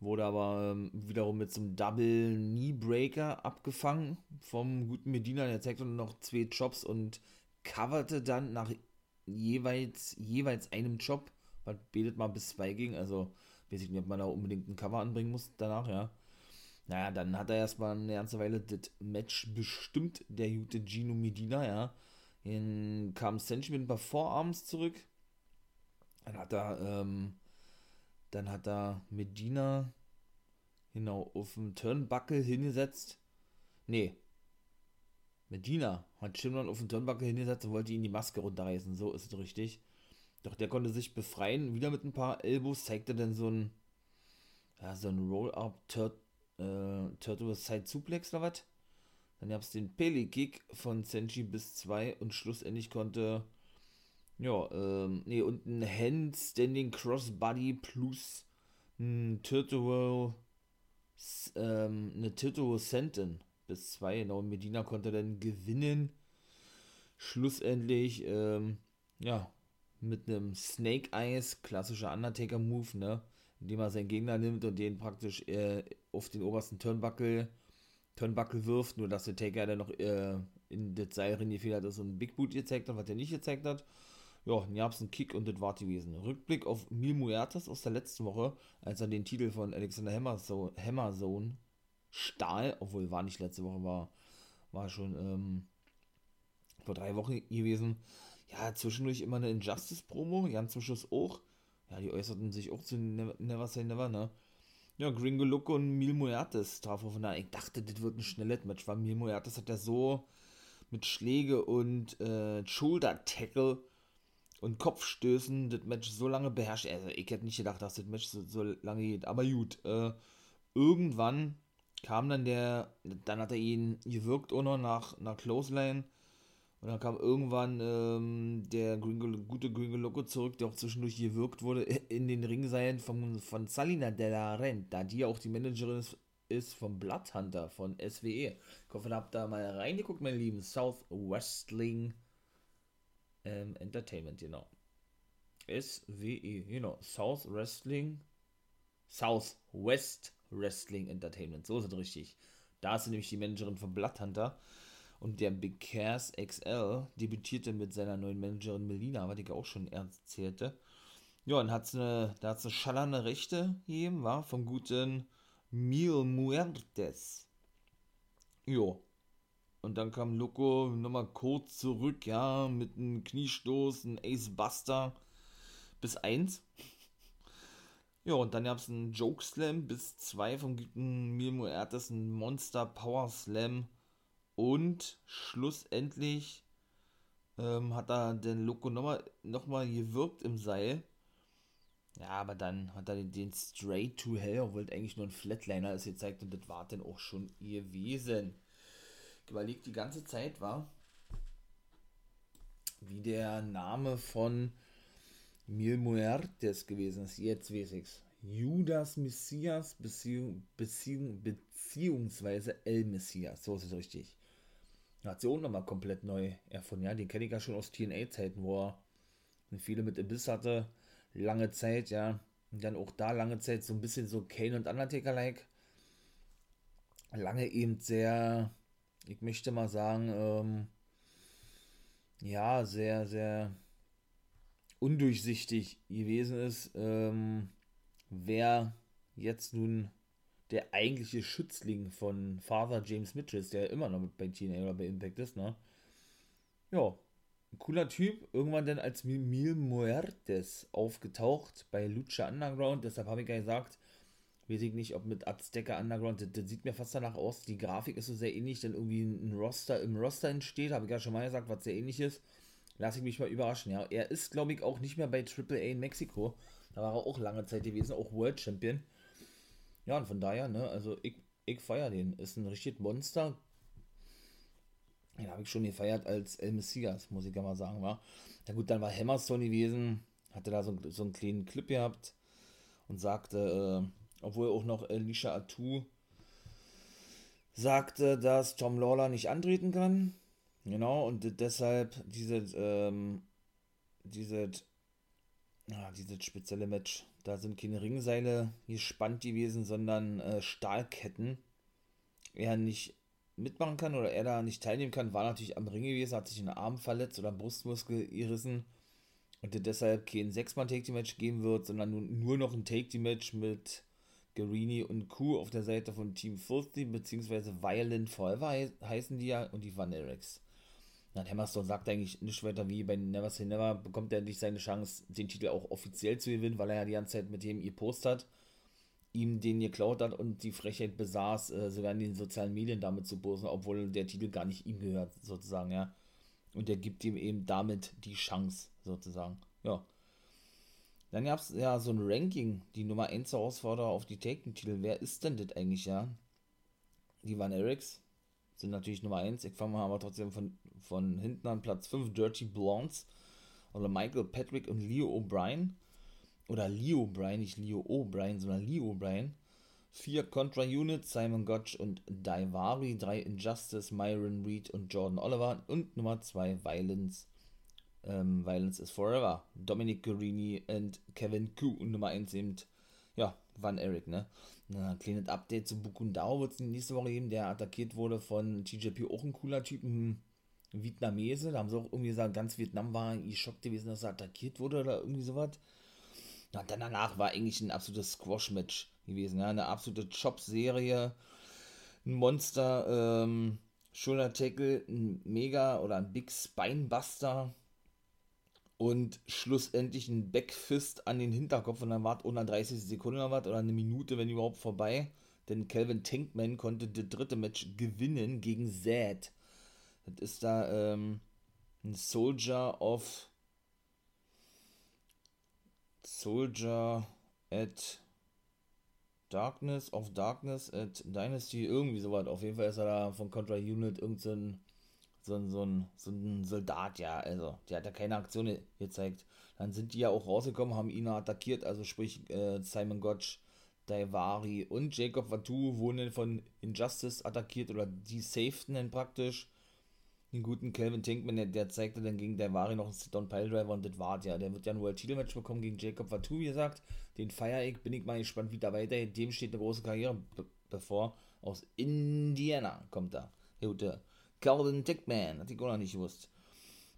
wurde aber ähm, wiederum mit so einem Double Knee Breaker abgefangen vom guten Medina. Der zeigte noch zwei Jobs und coverte dann nach jeweils, jeweils einem Job, was betet mal bis zwei ging. Also, weiß ich nicht, ob man da unbedingt ein Cover anbringen muss danach, ja. Naja, dann hat er erstmal eine ganze Weile das Match bestimmt, der gute Gino Medina, ja. Dann kam Senshi mit ein paar Vorarms zurück. Dann hat er, ähm, dann hat er Medina genau auf dem Turnbuckle hingesetzt. Nee. Medina hat Shimron auf dem Turnbuckle hingesetzt und wollte ihn die Maske runterreißen. So ist es richtig. Doch der konnte sich befreien. Wieder mit ein paar Elbows zeigte dann so ein ja, so ein Roll-Up äh, Turtle Side Suplex oder was. Dann gab es den Peli-Kick von Senshi bis 2 und schlussendlich konnte ja, ähm, nee, und ein Handstanding Crossbody plus ein Turtle, ähm, eine Turtle Senton bis zwei. Genau, Medina konnte dann gewinnen. Schlussendlich, ähm, ja, mit einem Snake Eyes, klassischer Undertaker-Move, ne? Indem er seinen Gegner nimmt und den praktisch äh, auf den obersten Turnbuckle, Turnbuckle wirft, nur dass der Taker dann noch äh, in das Seil reingefedert ist und einen Big Boot gezeigt hat, was er nicht gezeigt hat. Ja, dann gab es einen Kick und das war gewesen. Rückblick auf Mil Muertes aus der letzten Woche, als er den Titel von Alexander Hammerzone, stahl, obwohl war nicht letzte Woche, war, war schon ähm, vor drei Wochen gewesen. Ja, zwischendurch immer eine Injustice-Promo, ganz zum Schluss auch. Ja, die äußerten sich auch zu Never, Never Say Never, ne? Ja, Gringo Loco und Mil Muertes traf aufeinander. Ich dachte, das wird ein schnelles Match, weil Mil Muertes hat ja so mit Schläge und äh, Shoulder-Tackle und Kopfstößen das Match so lange beherrscht. Also ich hätte nicht gedacht, dass das Match so, so lange geht. Aber gut, äh, irgendwann kam dann der, dann hat er ihn gewirkt auch noch nach, nach Clothesline. Und dann kam irgendwann ähm, der Gringo, gute Gringo Loco zurück, der auch zwischendurch gewirkt wurde in den Ringseilen von, von Salina de la Renta, die auch die Managerin ist, ist vom Bloodhunter von SWE. Ich hoffe, ihr habt da mal reingeguckt, meine Lieben. South Wrestling ähm, Entertainment, genau. SWE, genau. South Wrestling, South West Wrestling Entertainment, so ist es richtig. Da ist nämlich die Managerin von Bloodhunter. Und der Big Cass XL debütierte mit seiner neuen Managerin Melina, was ich auch schon erzählte. Ja, und hat's eine, da hat es eine schallernde Rechte gegeben, war vom guten Mil Muertes. Jo, und dann kam Loco nochmal kurz zurück, ja, mit einem Kniestoß, einem Ace Buster bis 1. Ja, und dann gab es einen Joke Slam bis 2 vom guten Mil Ertes, ein Monster Power Slam. Und schlussendlich ähm, hat er den Loco nochmal noch mal gewirkt im Seil. Ja, aber dann hat er den, den Straight to Hell, obwohl eigentlich nur ein Flatliner ist gezeigt und das war dann auch schon gewesen überlegt die ganze Zeit war, wie der Name von Mil Muertes gewesen ist. Jetzt weiß ich's. Judas Messias Beziehung, Beziehung, beziehungsweise El Messias. So ist es richtig. Hat sie auch nochmal komplett neu erfunden. Ja, den kenne ich ja schon aus TNA-Zeiten, wo er viele mit Abyss hatte. Lange Zeit, ja. Und dann auch da lange Zeit so ein bisschen so Kane und Undertaker-like. lange eben sehr, ich möchte mal sagen, ähm, ja, sehr, sehr undurchsichtig gewesen ist, ähm, wer jetzt nun der eigentliche Schützling von Father James Mitchell ist, der immer noch mit bei TNA oder bei Impact ist, ne? Ja, ein cooler Typ, irgendwann dann als Mil Muertes aufgetaucht bei Lucha Underground, deshalb habe ich ja gesagt, weiß ich nicht, ob mit Azteca Underground, das, das, sieht mir fast danach aus, die Grafik ist so sehr ähnlich, denn irgendwie ein Roster im Roster entsteht, habe ich ja schon mal gesagt, was sehr ähnlich ist. Lass ich mich mal überraschen, ja. Er ist, glaube ich, auch nicht mehr bei AAA in Mexiko. Da war er auch lange Zeit gewesen, auch World Champion. Ja, und von daher, ne, also ich, ich feiere den. Ist ein richtiges Monster. Den habe ich schon gefeiert als El Messias, muss ich ja mal sagen, war. Ja gut, dann war Hammerstone gewesen, hatte da so, so einen kleinen Clip gehabt und sagte, äh, obwohl auch noch Alicia Atu sagte, dass Tom Lawler nicht antreten kann. Genau, und deshalb dieses, ähm, dieses, ja, dieses spezielle Match, da sind keine Ringseile gespannt gewesen, sondern äh, Stahlketten. Er nicht mitmachen kann oder er da nicht teilnehmen kann, war natürlich am Ring gewesen, hat sich einen Arm verletzt oder Brustmuskel gerissen und deshalb kein Sechs-Mann-Take-Team-Match geben wird, sondern nur, noch ein Take-Team-Match mit Guarini und Q auf der Seite von Team Filthy, beziehungsweise Violent Forever heißen die ja, und die Van Eriks. Na, Hammerstone sagt eigentlich nicht weiter wie bei Never Say Never, bekommt er endlich seine Chance, den Titel auch offiziell zu gewinnen, weil er ja die ganze Zeit mit dem ihr Post hat, ihm den geklaut hat und die Frechheit besaß, äh, sogar in den sozialen Medien damit zu posten, obwohl der Titel gar nicht ihm gehört, sozusagen, ja. Und er gibt ihm eben damit die Chance, sozusagen. Ja. Dann gab es ja so ein Ranking, die Nummer 1 Herausforderer auf die Taken-Titel. Wer ist denn das eigentlich, ja? Die Van Eriks sind natürlich Nummer 1. Ich fange mal aber trotzdem von, von hinten an Platz 5. Dirty Blondes oder Michael Patrick und Leo O'Brien. Oder Leo O'Brien, nicht Leo O'Brien, sondern Leo O'Brien. 4 Contra Units, Simon Gotch und Daivari. 3 Injustice, Myron Reed und Jordan Oliver. Und Nummer 2 Violence ähm, Violence is Forever, Dominic Guarini und Kevin Ku und Nummer 1 eben, ja, Van Eric, ne? Ein kleines Update zu Bukundao wird es nächste Woche geben, der attackiert wurde von TJP, auch ein cooler Typ, ein Vietnamese, da haben sie auch irgendwie gesagt, ganz Vietnam war geschockt gewesen, dass er attackiert wurde oder irgendwie sowas. Ja, dann danach war eigentlich ein absolutes Squash-Match gewesen, ja, eine absolute Chop-Serie, ein Monster, ähm, Shoulder Tackle, ein Mega oder ein Big Spinebuster, und schlussendlich ein Backfist an den Hinterkopf und dann war es unter 30 Sekunden oder was oder eine Minute, wenn überhaupt vorbei. Denn Calvin Tankman konnte das dritte Match gewinnen gegen Zed. Das ist da ähm, ein Soldier of Soldier at Darkness of Darkness at Dynasty, irgendwie sowas. Auf jeden Fall ist er da von Contra Unit irgendein so, ein, so, ein, so ein Soldat, ja, also, der hat ja keine Aktion gezeigt. Dann sind die ja auch rausgekommen, haben ihn attackiert, also sprich äh, Simon Gotch, Daivari und Jacob Vatu wurden von Injustice attackiert oder die safeten dann praktisch. Den guten Calvin Tinkman, der, der zeigte dann gegen Daivari noch einen Sit-Down Piledriver und das war ja. Der wird ja ein World Title Match bekommen gegen Jacob Vatu, wie gesagt. Den feiere ich, bin ich mal gespannt, wie da weiter. Dem steht eine große Karriere bevor. Aus Indiana kommt da. Der gute Calvin Dickman, hat ich auch noch nicht gewusst.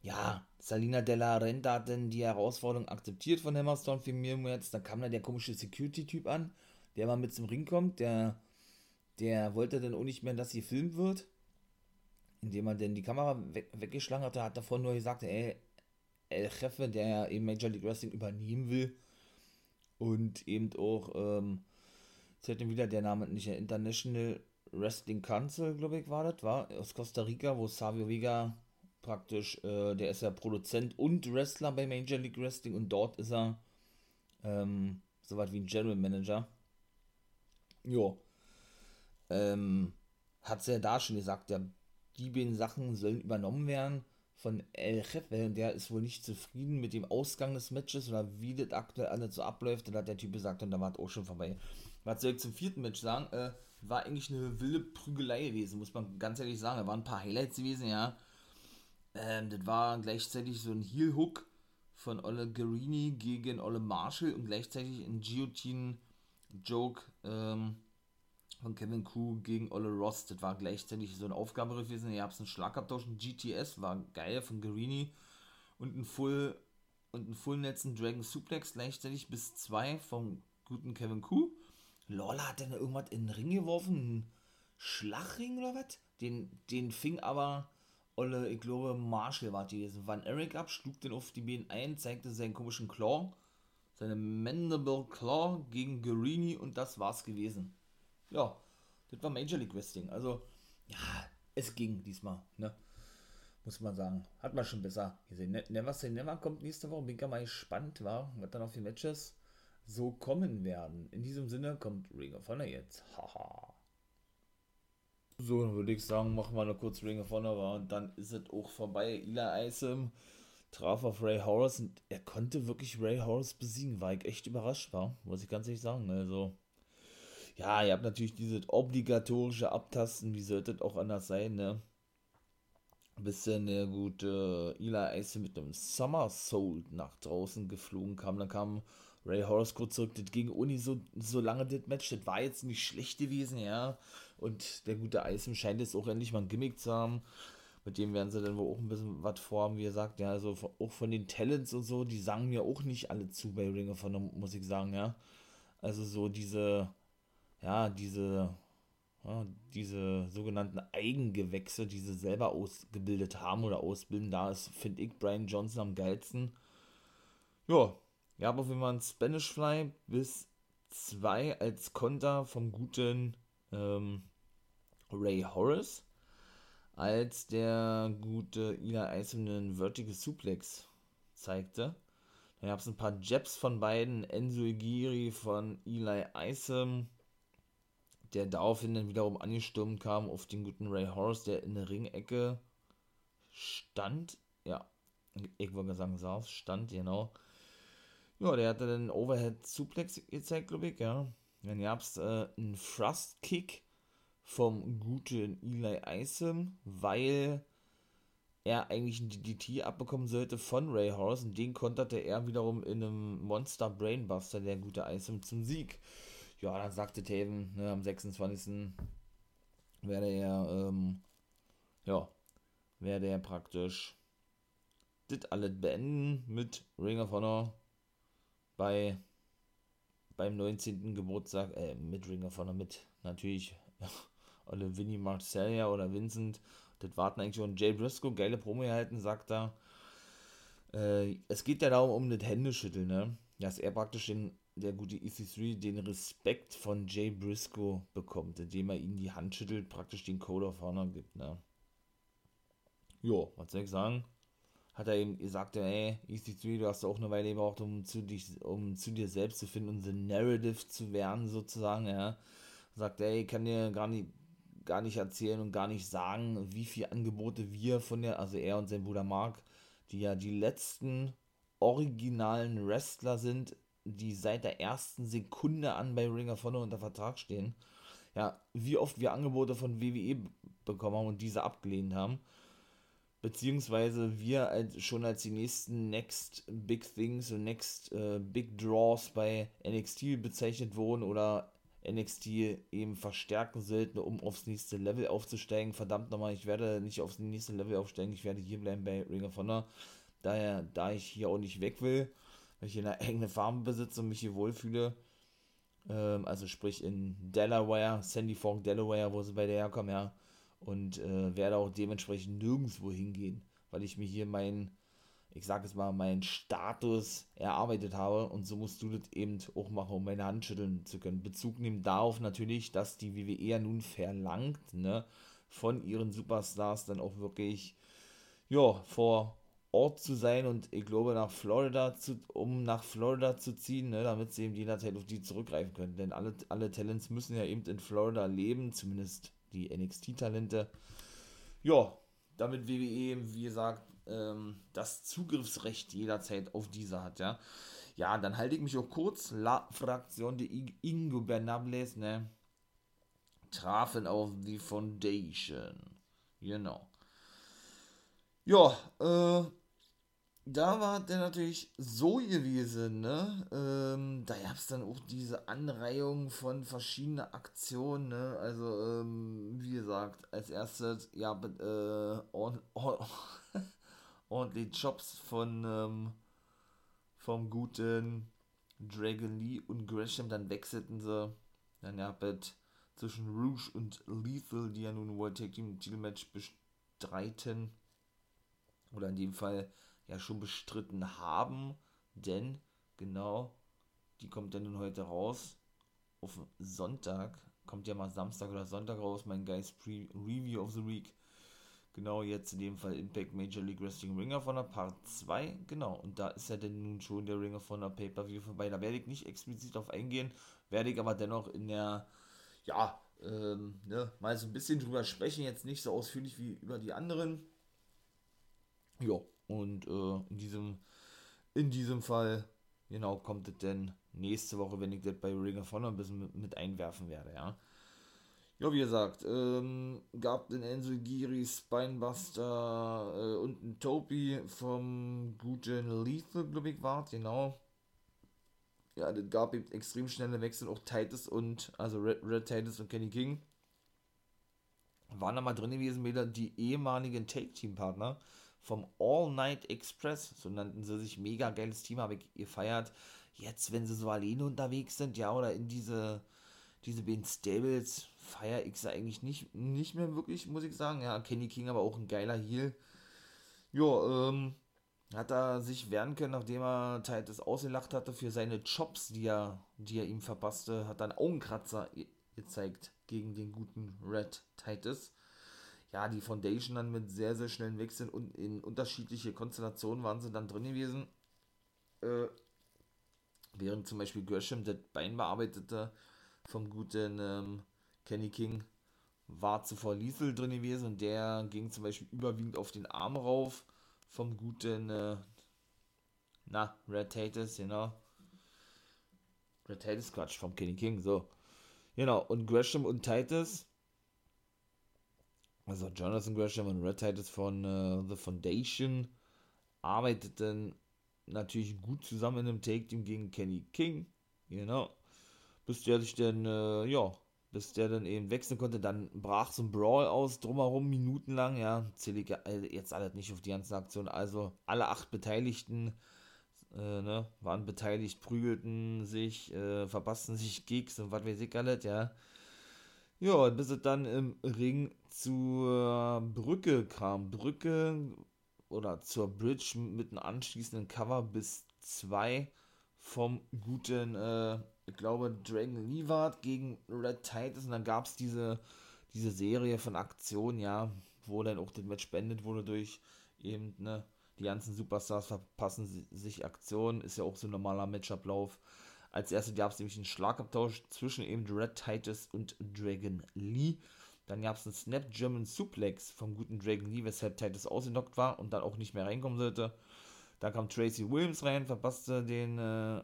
Ja, Salina Della Renta hat dann die Herausforderung akzeptiert von Hammerstone für jetzt. Dann kam da der komische Security-Typ an, der mal mit zum Ring kommt. Der, der wollte dann auch nicht mehr, dass sie filmt wird. Indem er dann die Kamera weg, weggeschlagen hatte, hat davon nur gesagt, ey, El Jefe, der ja eben Major League Wrestling übernehmen will. Und eben auch, ähm, jetzt hätte wieder der Name nicht, International Wrestling Council, glaube ich, war das, war aus Costa Rica, wo Savio Vega praktisch, äh, der ist ja Produzent und Wrestler bei Major League Wrestling und dort ist er ähm, so weit wie ein General Manager. Jo. Ähm, hat sie ja da schon gesagt, ja, die beiden Sachen sollen übernommen werden von El Jefe. Der ist wohl nicht zufrieden mit dem Ausgang des Matches oder wie das aktuell alles so abläuft. Da hat der Typ gesagt und da war es auch schon vorbei. Was soll ich zum vierten Match sagen? Äh, war eigentlich eine wilde Prügelei gewesen, muss man ganz ehrlich sagen. Da waren ein paar Highlights gewesen, ja. Ähm, das war gleichzeitig so ein Heel-Hook von Olle Guerini gegen Olle Marshall und gleichzeitig ein Guillotine-Joke ähm, von Kevin Kuh gegen Olle Ross. Das war gleichzeitig so eine Aufgabe gewesen. Ihr habt einen Schlagabtausch, ein GTS, war geil von Guerini und ein Full und ein Full Netzen Dragon Suplex gleichzeitig bis zwei vom guten Kevin Kuh. Lola hat dann irgendwas in den Ring geworfen, einen Schlagring oder was? Den, den fing aber Olle, ich glaube, Marshall war die gewesen. Van Eric ab, schlug den auf die Beine ein, zeigte seinen komischen Claw, seine Mandible Claw gegen Guerini und das war's gewesen. Ja, das war Major League Wrestling. Also, ja, es ging diesmal, ne? Muss man sagen. Hat man schon besser gesehen. Ne, never say never kommt nächste Woche. Bin ich mal gespannt, war, was dann auf die Matches so kommen werden. In diesem Sinne kommt Ring of Honor jetzt. Haha. so, dann würde ich sagen, machen wir noch kurz Ring of Honor und dann ist es auch vorbei. Ila Isom traf auf Ray Horace und er konnte wirklich Ray Horace besiegen. War ich echt überrascht, war, muss ich ganz ehrlich sagen. Also, ja, ihr habt natürlich dieses obligatorische Abtasten, wie sollte das auch anders sein, ne? Bis dann der gute Eli Ice mit einem Somersault nach draußen geflogen kam. Dann kam Ray kurz zurück. Das ging ohne so, so lange das Match. Das war jetzt nicht schlecht gewesen, ja. Und der gute Eisen scheint jetzt auch endlich mal ein Gimmick zu haben. Mit dem werden sie dann wohl auch ein bisschen was vorhaben, wie gesagt. Ja, also auch von den Talents und so, die sagen mir auch nicht alle zu bei Ring of Honor, muss ich sagen, ja. Also so diese ja, diese, ja, diese sogenannten Eigengewächse, die sie selber ausgebildet haben oder ausbilden, da ist, finde ich, Brian Johnson am geilsten. Ja, ja, aber wenn man Spanish Fly bis 2 als Konter vom guten ähm, Ray Horace, als der gute Ila Isom einen Vertical Suplex zeigte. Da gab es ein paar Jabs von beiden, Enzo Igiri von Eli Isom der daraufhin dann wiederum angestürmt kam auf den guten Ray Horace, der in der Ringecke stand. Ja, ich wollte sagen, saß, stand, genau. Ja, der hatte dann Overhead Suplex gezeigt, glaube ich, ja. Dann gab es äh, einen Thrust Kick vom guten Eli Isom, weil er eigentlich einen DDT abbekommen sollte von Ray Horace und den konterte er wiederum in einem Monster Brainbuster, der gute Isom, zum Sieg ja, dann sagte Taven, ne, am 26. werde er, ähm, ja, werde er praktisch das alles beenden mit Ring of Honor bei beim 19. Geburtstag, äh, mit Ring of Honor, mit natürlich oder Vinnie Marcellia oder Vincent. Das warten eigentlich schon. Jay Briscoe, geile Promo erhalten, sagt er. Äh, es geht ja darum, um das Händeschütteln, ne? Dass er praktisch den der gute EC3 den Respekt von Jay Briscoe bekommt, indem er ihm die Hand schüttelt, praktisch den Code of Honor gibt, ne? Jo, was soll ich sagen? Hat er ihm gesagt, ey, EC3, du hast auch eine Weile gebraucht, um zu, dich, um zu dir selbst zu finden, um the Narrative zu werden, sozusagen, ja. Sagt, ey, ich kann dir gar nicht, gar nicht erzählen und gar nicht sagen, wie viele Angebote wir von der, also er und sein Bruder Mark, die ja die letzten originalen Wrestler sind die seit der ersten Sekunde an bei Ring of Honor unter Vertrag stehen. Ja, wie oft wir Angebote von WWE bekommen haben und diese abgelehnt haben. Beziehungsweise wir als, schon als die nächsten Next Big Things und Next äh, Big Draws bei NXT bezeichnet wurden oder NXT eben verstärken sollten, um aufs nächste Level aufzusteigen. Verdammt nochmal, ich werde nicht aufs nächste Level aufsteigen, ich werde hier bleiben bei Ring of Honor. Daher, da ich hier auch nicht weg will, wenn ich eine eigene Farm besitze und mich hier wohlfühle, ähm, also sprich in Delaware, Sandy Fork, Delaware, wo sie bei der herkommen, ja, und äh, werde auch dementsprechend nirgendwo hingehen, weil ich mir hier meinen, ich sag es mal, meinen Status erarbeitet habe und so musst du das eben auch machen, um meine Hand schütteln zu können. Bezug nehmen darauf natürlich, dass die WWE ja nun verlangt, ne, von ihren Superstars dann auch wirklich, ja, vor Ort zu sein und ich glaube nach Florida zu, um nach Florida zu ziehen, ne, damit sie eben jederzeit auf die zurückgreifen können. Denn alle, alle Talents müssen ja eben in Florida leben, zumindest die NXT-Talente. Ja, damit WWE, wie gesagt, ähm, das Zugriffsrecht jederzeit auf diese hat, ja. Ja, dann halte ich mich auch kurz. La Fraktion de Ingo Bernables, ne, trafen auf die Foundation. Genau. Ja, äh, da war der natürlich so gewesen, ne? Ähm, da gab es dann auch diese Anreihung von verschiedenen Aktionen, ne? Also, ähm, wie gesagt, als erstes, ja, äh, ord ord ordentlich Jobs von, ähm, vom guten Dragon Lee und Gresham, dann wechselten sie, dann ja, mit zwischen Rouge und Lethal, die ja nun World Tag Team Titelmatch bestreiten, oder in dem Fall ja schon bestritten haben, denn genau, die kommt ja nun heute raus, auf Sonntag, kommt ja mal Samstag oder Sonntag raus, mein Geist Pre Review of the Week. Genau, jetzt in dem Fall Impact Major League Wrestling Ring of Honor Part 2. Genau, und da ist ja denn nun schon der Ring of Honor Pay-Per-View vorbei. Da werde ich nicht explizit auf eingehen, werde ich aber dennoch in der, ja, ähm, ne, mal so ein bisschen drüber sprechen. Jetzt nicht so ausführlich wie über die anderen. Ja, und äh, in, diesem, in diesem Fall, genau, kommt es denn nächste Woche, wenn ich das bei Ring of Honor ein bisschen mit, mit einwerfen werde, ja. Ja, wie gesagt, ähm, gab den Enzo Giri, Spinebuster äh, und ein Topi vom guten Lethal, glaube ich, war, genau. Ja, das gab eben extrem schnelle Wechsel, auch Titus und, also Red, Red Titus und Kenny King waren da mal drin gewesen, wieder die ehemaligen Take-Team-Partner vom All Night Express, so nannten sie sich, mega geiles Team, habe ich gefeiert. Jetzt, wenn sie so alleine unterwegs sind, ja, oder in diese, diese beiden Stables, feiere ich sie eigentlich nicht, nicht mehr wirklich, muss ich sagen. Ja, Kenny King aber auch ein geiler Heel. Ja, ähm, hat er sich wehren können, nachdem er Titus ausgelacht hatte für seine Chops, die er, die er ihm verpasste, hat dann Augenkratzer gezeigt gegen den guten Red Titus ja, die Foundation dann mit sehr, sehr schnellen Wechseln und in unterschiedliche Konstellationen waren sie dann drin gewesen. Äh, während zum Beispiel Gresham das Bein bearbeitete vom guten ähm, Kenny King, war zuvor Liesel drin gewesen und der ging zum Beispiel überwiegend auf den Arm rauf vom guten, äh, na, Red Tatus, genau. Red Tatus, Quatsch, vom Kenny King, so. Genau, und Gresham und Titus also Jonathan Gresham und Red Titus von uh, The Foundation arbeiteten natürlich gut zusammen in einem Take-Team gegen Kenny King, genau, bis der sich dann, äh, ja, bis der dann eben wechseln konnte, dann brach so ein Brawl aus, drumherum, minutenlang, ja, zähle ich jetzt alles nicht auf die ganze Aktion, also alle acht Beteiligten, äh, ne, waren beteiligt, prügelten sich, äh, verpassten sich Gigs und was weiß ich alles, ja, ja, bis es dann im Ring zur Brücke kam. Brücke oder zur Bridge mit einem anschließenden Cover bis 2 vom guten, äh, ich glaube, Dragon Levard gegen Red Titus. Und dann gab es diese, diese Serie von Aktionen, ja, wo dann auch das Match beendet wurde durch eben, ne, die ganzen Superstars verpassen sich Aktionen. Ist ja auch so ein normaler Matchablauf. Als erstes gab es nämlich einen Schlagabtausch zwischen eben Red Titus und Dragon Lee. Dann gab es einen Snap German Suplex vom guten Dragon Lee, weshalb Titus ausgenockt war und dann auch nicht mehr reinkommen sollte. Da kam Tracy Williams rein, verpasste den, äh,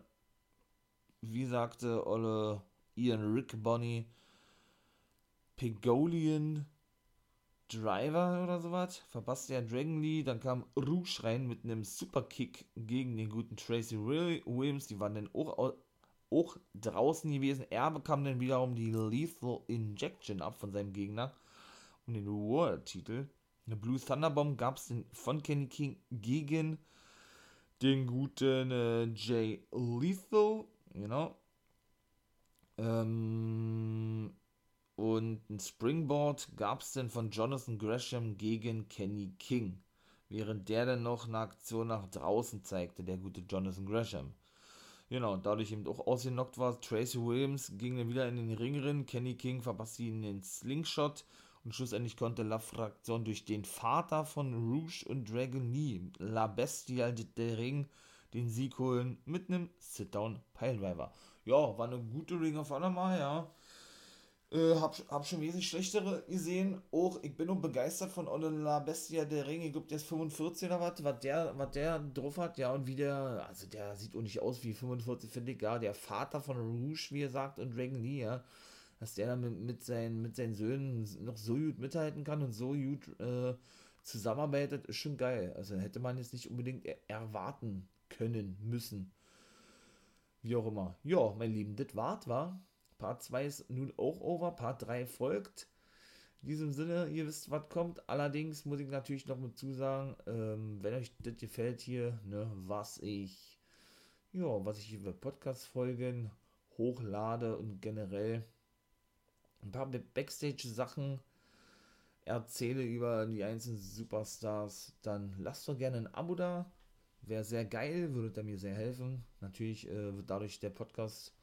wie sagte Olle Ian Rick Bonnie, Pegolian Driver oder sowas. Verpasste ja Dragon Lee. Dann kam Rouge rein mit einem Superkick gegen den guten Tracy Williams. Die waren dann auch auch draußen gewesen. Er bekam dann wiederum die Lethal Injection ab von seinem Gegner und den World-Titel. Eine Blue Thunderbomb gab es von Kenny King gegen den guten äh, Jay Lethal, genau. Ähm, und ein Springboard gab es dann von Jonathan Gresham gegen Kenny King. Während der dann noch eine Aktion nach draußen zeigte, der gute Jonathan Gresham. Genau, dadurch eben auch ausgenockt war. Tracy Williams ging dann wieder in den Ring rein. Kenny King verpasste ihn den Slingshot. Und schlussendlich konnte La Fraktion durch den Vater von Rouge und Dragon Lee, La Bestia der Ring, den Sieg holen mit einem Sit-Down Piledriver. Ja, war eine gute Ring of Honor mal, ja. Äh, hab, hab schon wesentlich schlechtere gesehen. Auch, ich bin nur begeistert von La Bestia der Ring. Ich glaube, der ist 45 oder was, was der, was der drauf hat. Ja, und wie der, also der sieht auch nicht aus wie 45, finde ich. Ja, der Vater von Rouge, wie er sagt, und Dragon Lee, ja. Dass der dann mit, mit, seinen, mit seinen Söhnen noch so gut mithalten kann und so gut äh, zusammenarbeitet, ist schon geil. Also hätte man jetzt nicht unbedingt erwarten können, müssen. Wie auch immer. Ja, mein Lieben, das wart war. Part 2 ist nun auch over. Part 3 folgt. In diesem Sinne, ihr wisst, was kommt. Allerdings muss ich natürlich noch mit zusagen, ähm, wenn euch das gefällt hier, ne, was ich, ja, was ich über Podcast-Folgen hochlade und generell ein paar Backstage-Sachen erzähle über die einzelnen Superstars, dann lasst doch gerne ein Abo da. Wäre sehr geil, würde mir sehr helfen. Natürlich äh, wird dadurch der Podcast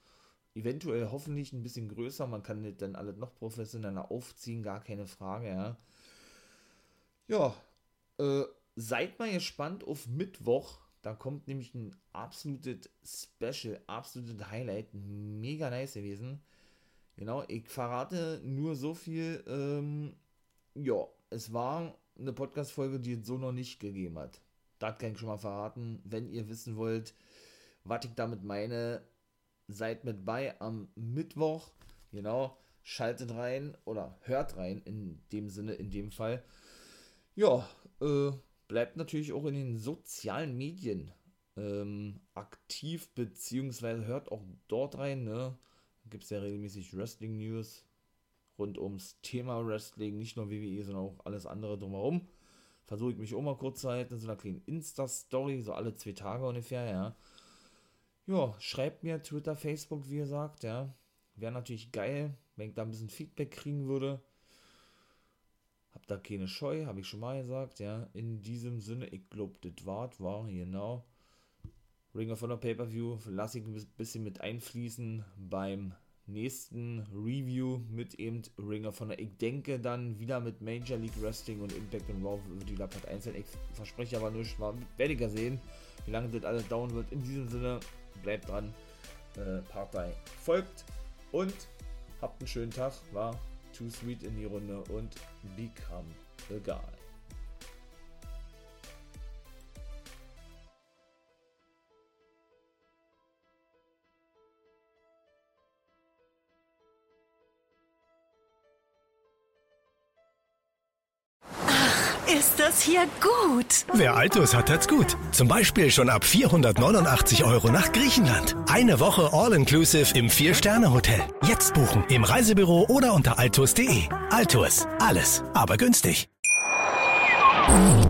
eventuell hoffentlich ein bisschen größer. Man kann das dann alles noch professioneller aufziehen, gar keine Frage, ja. Ja, äh, seid mal gespannt auf Mittwoch. Da kommt nämlich ein absolutes Special, absolutes Highlight. Mega nice gewesen. Genau, ich verrate nur so viel. Ähm, ja, es war eine Podcast-Folge, die es so noch nicht gegeben hat. Das kann ich schon mal verraten. Wenn ihr wissen wollt, was ich damit meine, seid mit bei am Mittwoch. Genau, schaltet rein oder hört rein in dem Sinne, in dem Fall. Ja, äh, bleibt natürlich auch in den sozialen Medien ähm, aktiv, beziehungsweise hört auch dort rein. Ne? Gibt es ja regelmäßig Wrestling-News rund ums Thema Wrestling, nicht nur WWE, sondern auch alles andere drumherum. Versuche ich mich auch mal kurz zu halten, so einer kleinen Insta-Story, so alle zwei Tage ungefähr, ja. Ja, schreibt mir Twitter, Facebook, wie ihr sagt, ja. Wäre natürlich geil, wenn ich da ein bisschen Feedback kriegen würde. Hab da keine Scheu, habe ich schon mal gesagt, ja. In diesem Sinne, ich glaube, das war, war, genau. Ringer von der Pay-Per-View lasse ich ein bisschen mit einfließen beim nächsten Review mit eben Ring of Honor. Ich denke dann wieder mit Major League Wrestling und Impact und Raw wird die Part 1 sein. Ich verspreche aber nur, werde ich ja sehen, wie lange das alles dauern wird. In diesem Sinne, bleibt dran. Äh, Part 3 folgt und habt einen schönen Tag. War Too Sweet in die Runde und Become a Guy. Das hier gut? Wer Altus hat, hat's gut. Zum Beispiel schon ab 489 Euro nach Griechenland. Eine Woche All-Inclusive im Vier-Sterne-Hotel. Jetzt buchen im Reisebüro oder unter altus.de. Altus, alles, aber günstig.